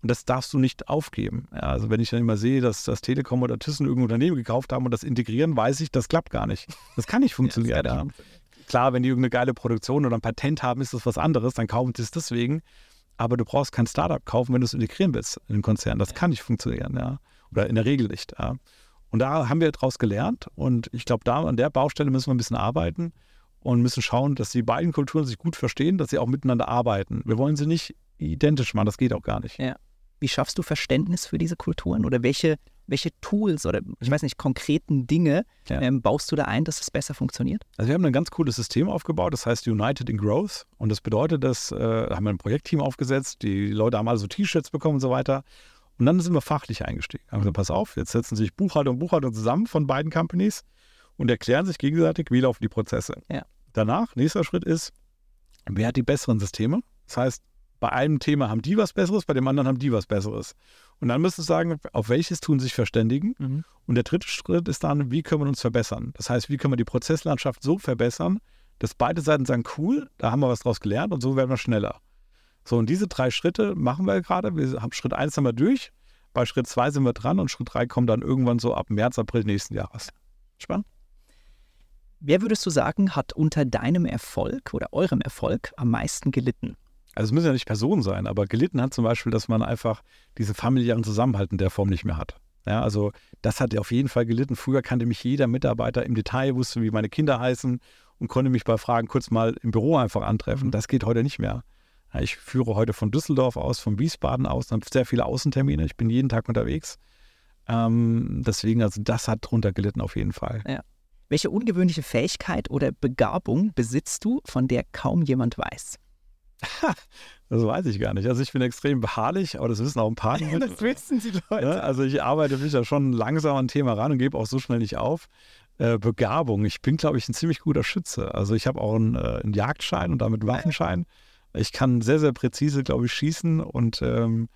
Und das darfst du nicht aufgeben. Ja, also wenn ich dann immer sehe, dass das Telekom oder Thyssen irgendein Unternehmen gekauft haben und das integrieren, weiß ich, das klappt gar nicht. Das kann nicht funktionieren. ja, ja. Klar, wenn die irgendeine geile Produktion oder ein Patent haben, ist das was anderes, dann kaufen sie es deswegen. Aber du brauchst kein Startup kaufen, wenn du es integrieren willst in den Konzern. Das kann nicht funktionieren, ja. Oder in der Regel nicht. Ja. Und da haben wir daraus gelernt. Und ich glaube, da an der Baustelle müssen wir ein bisschen arbeiten und müssen schauen, dass die beiden Kulturen sich gut verstehen, dass sie auch miteinander arbeiten. Wir wollen sie nicht identisch machen, das geht auch gar nicht. Ja. Wie schaffst du Verständnis für diese Kulturen oder welche welche Tools oder ich weiß nicht, konkreten Dinge Ja. ähm, baust du da ein, dass es besser funktioniert? Also wir haben ein ganz cooles System aufgebaut, das heißt United in Growth. Und das bedeutet, dass äh, haben wir ein Projektteam aufgesetzt, die Leute haben also T-Shirts bekommen und so weiter. Und dann sind wir fachlich eingestiegen. Haben gesagt, pass auf, jetzt setzen sich Buchhalter und Buchhalter zusammen von beiden Companies und erklären sich gegenseitig, wie laufen die Prozesse. Ja. Danach, nächster Schritt ist, wer hat die besseren Systeme? Das heißt, bei einem Thema haben die was Besseres, bei dem anderen haben die was Besseres. Und dann müsstest du sagen, auf welches tun sich verständigen. Mhm. Und der dritte Schritt ist dann, wie können wir uns verbessern? Das heißt, wie können wir die Prozesslandschaft so verbessern, dass beide Seiten sagen, cool, da haben wir was draus gelernt und so werden wir schneller. So, und diese drei Schritte machen wir gerade. Wir haben Schritt eins haben wir durch, bei Schritt zwei sind wir dran und Schritt drei kommt dann irgendwann so ab März, April nächsten Jahres. Spannend. Wer würdest du sagen, hat unter deinem Erfolg oder eurem Erfolg am meisten gelitten? Also es müssen ja nicht Personen sein, aber gelitten hat zum Beispiel, dass man einfach diesen familiären Zusammenhalt in der Form nicht mehr hat. Ja, also das hat auf jeden Fall gelitten. Früher kannte mich jeder Mitarbeiter im Detail, wusste, wie meine Kinder heißen und konnte mich bei Fragen kurz mal im Büro einfach antreffen. Das geht heute nicht mehr. Ja, ich führe heute von Düsseldorf aus, von Wiesbaden aus, habe sehr viele Außentermine. Ich bin jeden Tag unterwegs. Ähm, deswegen, also das hat drunter gelitten auf jeden Fall. Welche ungewöhnliche Fähigkeit oder Begabung besitzt du, von der kaum jemand weiß? Das weiß ich gar nicht. Also ich bin extrem beharrlich, aber das wissen auch ein paar. nicht. wissen die Ja, also ich arbeite mich da schon langsam an ein Thema ran und gebe auch so schnell nicht auf. Äh, Begabung. Ich bin, glaube ich, ein ziemlich guter Schütze. Also ich habe auch einen, äh, einen Jagdschein und damit einen Waffenschein. Ich kann sehr, sehr präzise, glaube ich, schießen und ähm,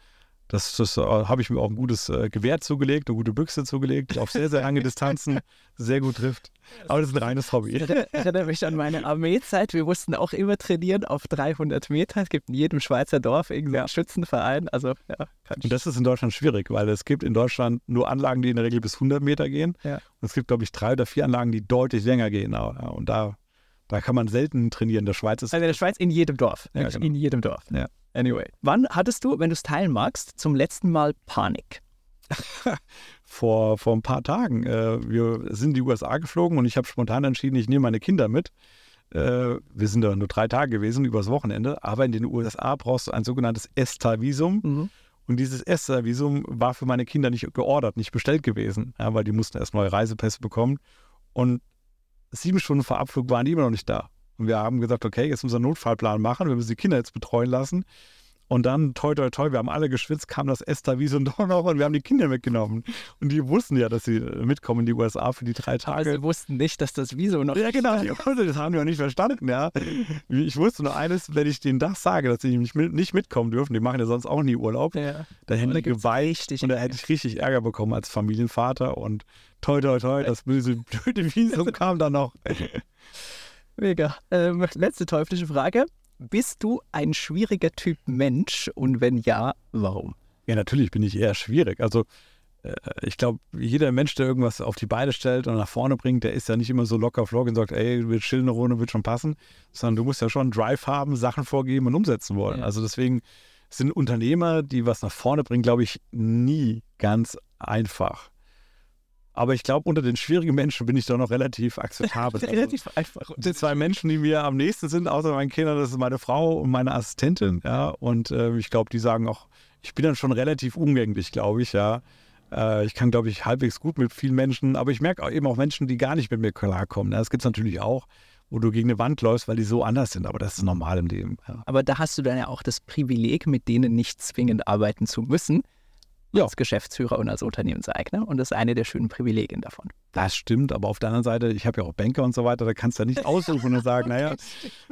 das, das äh, habe ich mir auch ein gutes äh, Gewehr zugelegt, eine gute Büchse zugelegt, auf sehr, sehr lange Distanzen sehr gut trifft. Aber das ist ein reines Hobby. Ich erinnere mich an meine Armeezeit. Wir mussten auch immer trainieren auf 300 Meter. Es gibt in jedem Schweizer Dorf irgendeinen Schützenverein. Also, ja, Und das ist in Deutschland schwierig, weil es gibt in Deutschland nur Anlagen, die in der Regel bis 100 Meter gehen. Ja. Und es gibt, glaube ich, drei oder vier Anlagen, die deutlich länger gehen. Ja, Und da, da kann man selten trainieren. In der Schweiz ist Also in der Schweiz in jedem Dorf. Ja, genau. In jedem Dorf. Ja. Anyway. Wann hattest du, wenn du es teilen magst, zum letzten Mal Panik? vor, vor ein paar Tagen. Äh, wir sind in die USA geflogen und ich habe spontan entschieden, ich nehme meine Kinder mit. Äh, wir sind da nur drei Tage gewesen, übers Wochenende. Aber in den USA brauchst du ein sogenanntes ESTA-Visum. Und dieses ESTA-Visum war für meine Kinder nicht geordert, nicht bestellt gewesen, ja, weil die mussten erst neue Reisepässe bekommen. Und sieben Stunden vor Abflug waren die immer noch nicht da. Und wir haben gesagt, okay, jetzt müssen wir einen Notfallplan machen, wir müssen die Kinder jetzt betreuen lassen. Und dann, toi, toi, toi, wir haben alle geschwitzt, kam das ESTA-Visum doch noch und wir haben die Kinder mitgenommen. Und die wussten ja, dass sie äh, mitkommen in die USA für die drei Tage. Also sie wussten nicht, dass das Visum noch. Ja, genau. Das haben wir auch nicht verstanden, ja. Ich wusste nur eines, wenn ich denen das sage, dass sie nicht, mit, nicht mitkommen dürfen, die machen ja sonst auch nie Urlaub, Ja. dann hätten da die richtig und da hätte ich richtig Ärger bekommen als Familienvater und toi, toi, toi, das böse, blöde Visum kam dann noch. Mega. Ähm, letzte teuflische Frage. Bist du ein schwieriger Typ Mensch? Und wenn ja, warum? Ja, natürlich bin ich eher schwierig. Also äh, ich glaube, jeder Mensch, der irgendwas auf die Beine stellt und nach vorne bringt, der ist ja nicht immer so locker flock und sagt, ey, wir chillen eine Runde, wird schon passen, sondern du musst ja schon einen Drive haben, Sachen vorgeben und umsetzen wollen. Ja. Also deswegen sind Unternehmer, die was nach vorne bringen, glaube ich, nie ganz einfach. Aber ich glaube, unter den schwierigen Menschen bin ich doch noch relativ akzeptabel. Also, Relativ einfach. die zwei Menschen, die mir am nächsten sind, außer meinen Kindern, das ist meine Frau und meine Assistentin, ja. Und äh, ich glaube, die sagen auch, ich bin dann schon relativ umgänglich, glaube ich, ja. Äh, ich kann, glaube ich, halbwegs gut mit vielen Menschen, aber ich merke auch eben auch Menschen, die gar nicht mit mir klarkommen. Das gibt es natürlich auch, wo du gegen eine Wand läufst, weil die so anders sind, aber das ist normal im Leben. Ja. Aber da hast du dann ja auch das Privileg, mit denen nicht zwingend arbeiten zu müssen. Ja. Als Geschäftsführer und als Unternehmenseigner. Und das ist eine der schönen Privilegien davon. Das stimmt, aber auf der anderen Seite, ich habe ja auch Banker und so weiter, da kannst du ja nicht aussuchen und sagen, naja,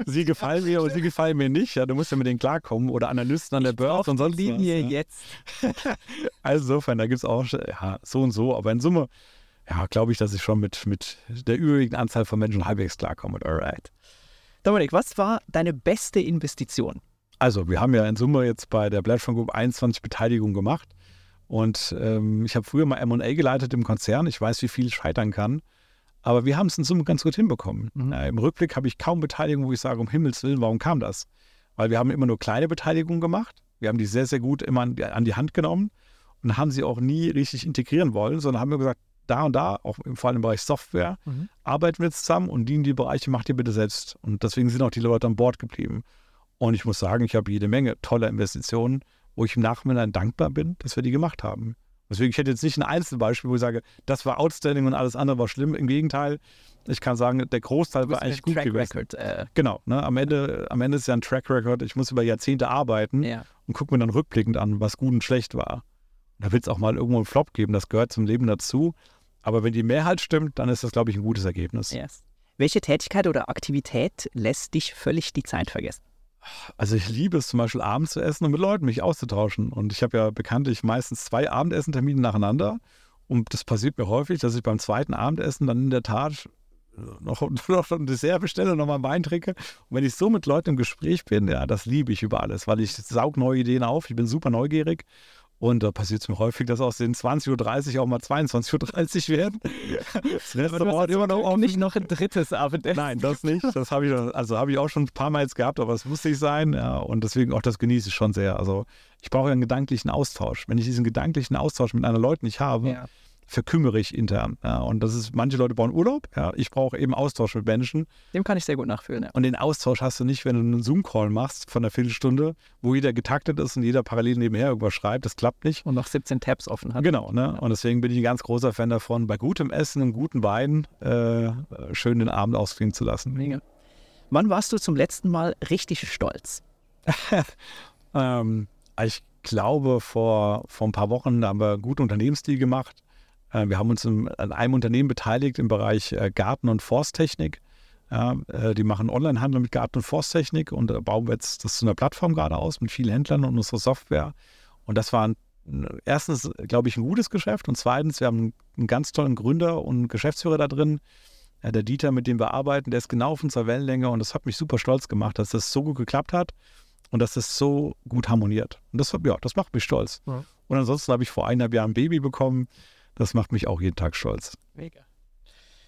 sie gefallen mir oder sie gefallen mir nicht. Ja, du musst ja mit denen klarkommen oder Analysten an der Börse und sonst was. Linie Ja. jetzt. Also insofern, da gibt es auch ja, so und so, aber in Summe, ja, glaube ich, dass ich schon mit, mit der übrigen Anzahl von Menschen halbwegs klarkomme. Alright. Dominik, was war deine beste Investition? Also, wir haben ja in Summe jetzt bei der Plattform Group 21 Beteiligungen gemacht. Und ähm, ich habe früher mal MA geleitet im Konzern. Ich weiß, wie viel scheitern kann. Aber wir haben es in Summe ganz gut hinbekommen. Mhm. Äh, Im Rückblick habe ich kaum Beteiligung, wo ich sage, um Himmels Willen, warum kam das? Weil wir haben immer nur kleine Beteiligungen gemacht. Wir haben die sehr, sehr gut immer an die, an die Hand genommen und haben sie auch nie richtig integrieren wollen, sondern haben wir gesagt, da und da, auch im Fall im Bereich Software, Mhm. arbeiten wir zusammen und die in die Bereiche macht ihr bitte selbst. Und deswegen sind auch die Leute an Bord geblieben. Und ich muss sagen, ich habe jede Menge toller Investitionen, wo ich im Nachhinein dankbar bin, dass wir die gemacht haben. Deswegen, ich hätte jetzt nicht ein Einzelbeispiel, wo ich sage, das war outstanding und alles andere war schlimm. Im Gegenteil, ich kann sagen, der Großteil war eigentlich gut Track gewesen. Record. Äh, Genau, ne? am, Ende, am Ende ist ja ein Track Record. Ich muss über Jahrzehnte arbeiten ja. und gucke mir dann rückblickend an, was gut und schlecht war. Da wird es auch mal irgendwo einen Flop geben, das gehört zum Leben dazu. Aber wenn die Mehrheit stimmt, dann ist das, glaube ich, ein gutes Ergebnis. Yes. Welche Tätigkeit oder Aktivität lässt dich völlig die Zeit vergessen? Also ich liebe es zum Beispiel abends zu essen und mit Leuten mich auszutauschen. Und ich habe ja bekanntlich meistens zwei Abendessentermine nacheinander. Und das passiert mir häufig, dass ich beim zweiten Abendessen dann in der Tat noch, noch ein Dessert bestelle, nochmal Wein trinke. Und wenn ich so mit Leuten im Gespräch bin, ja, das liebe ich über alles, weil ich saug neue Ideen auf. Ich bin super neugierig. Und da passiert es mir häufig, dass aus den 20.30 Uhr auch mal 22.30 Uhr werden. Das Restaurant immer noch offen. nicht noch ein drittes Abendessen. Nein, das nicht. Das habe ich, also habe ich auch schon ein paar Mal jetzt gehabt, aber es muss nicht sein. Ja, und deswegen auch das genieße ich schon sehr. Also ich brauche ja einen gedanklichen Austausch. Wenn ich diesen gedanklichen Austausch mit anderen Leuten nicht habe, Ja. Verkümmere ich intern. Ja, und das ist, manche Leute brauchen Urlaub. Ja, ich brauche eben Austausch mit Menschen. Dem kann ich sehr gut nachfühlen. Ja. Und den Austausch hast du nicht, wenn du einen Zoom-Call machst von einer Viertelstunde, wo jeder getaktet ist und jeder parallel nebenher irgendwas schreibt. Das klappt nicht. Und noch 17 Tabs offen hat. Genau, ne? Und deswegen bin ich ein ganz großer Fan davon, bei gutem Essen und guten Wein äh, schön den Abend ausklingen zu lassen. Mega. Wann warst du zum letzten Mal richtig stolz? Ähm, ich glaube, vor, vor ein paar Wochen haben wir einen guten Unternehmensstil gemacht. Äh, wir haben uns an einem Unternehmen beteiligt im Bereich äh, Garten- und Forsttechnik. Ja, äh, die machen Onlinehandel mit Garten- und Forsttechnik und bauen jetzt das zu einer Plattform gerade aus mit vielen Händlern und unserer Software. Und das war ein, erstens, glaube ich, ein gutes Geschäft und zweitens, wir haben einen ganz tollen Gründer und Geschäftsführer da drin. Ja, der Dieter, mit dem wir arbeiten, der ist genau auf unserer Wellenlänge und das hat mich super stolz gemacht, dass das so gut geklappt hat und dass das so gut harmoniert. Und das, ja, das macht mich stolz. Ja. Und ansonsten habe ich vor eineinhalb Jahren ein Baby bekommen. Das macht mich auch jeden Tag stolz. Mega.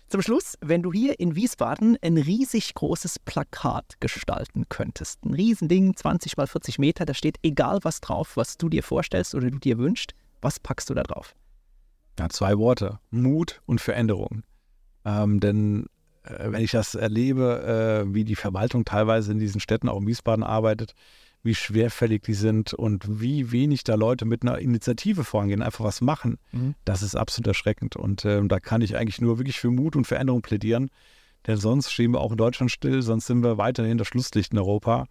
Zum Schluss, wenn du hier in Wiesbaden ein riesig großes Plakat gestalten könntest, ein Riesending, 20 mal 40 Meter, da steht egal was drauf, was du dir vorstellst oder du dir wünschst, was packst du da drauf? Ja, zwei Worte. Mut und Veränderung. Ähm, denn äh, wenn ich das erlebe, äh, wie die Verwaltung teilweise in diesen Städten, auch in Wiesbaden arbeitet, wie schwerfällig die sind und wie wenig da Leute mit einer Initiative vorangehen, einfach was machen, Mhm. das ist absolut erschreckend. Und ähm, da kann ich eigentlich nur wirklich für Mut und Veränderung plädieren. Denn sonst stehen wir auch in Deutschland still, sonst sind wir weiterhin das Schlusslicht in Europa.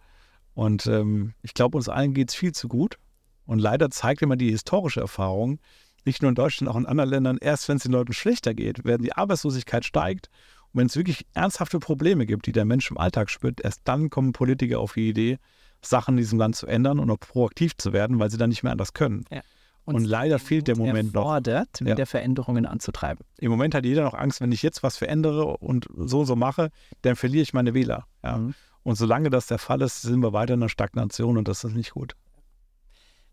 Und ähm, ich glaube, uns allen geht es viel zu gut. Und leider zeigt immer die historische Erfahrung, nicht nur in Deutschland, auch in anderen Ländern, erst wenn es den Leuten schlechter geht, wenn die Arbeitslosigkeit steigt und wenn es wirklich ernsthafte Probleme gibt, die der Mensch im Alltag spürt, erst dann kommen Politiker auf die Idee, Sachen in diesem Land zu ändern und auch proaktiv zu werden, weil sie dann nicht mehr anders können. Und leider fehlt der Moment noch. Fordert, Ja. wieder Veränderungen anzutreiben. Im Moment hat jeder noch Angst, wenn ich jetzt was verändere und so und so mache, dann verliere ich meine Wähler. Ja. Mhm. Und solange das der Fall ist, sind wir weiter in einer Stagnation und das ist nicht gut.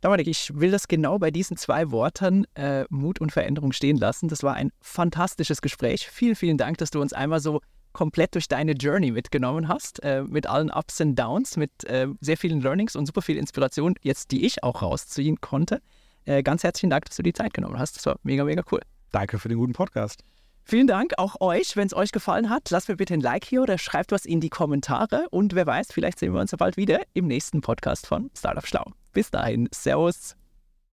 Dominik, ich will das genau bei diesen zwei Worten äh, Mut und Veränderung stehen lassen. Das war ein fantastisches Gespräch. Vielen, vielen Dank, dass du uns einmal so komplett durch deine Journey mitgenommen hast, äh, mit allen Ups und Downs, mit äh, sehr vielen Learnings und super viel Inspiration, jetzt die ich auch rausziehen konnte. Äh, ganz herzlichen Dank, dass du die Zeit genommen hast. Das war mega, mega cool. Danke für den guten Podcast. Vielen Dank auch euch. Wenn es euch gefallen hat, lasst mir bitte ein Like hier oder schreibt was in die Kommentare. Und wer weiß, vielleicht sehen wir uns ja bald wieder im nächsten Podcast von Startup Schlau. Bis dahin, Servus.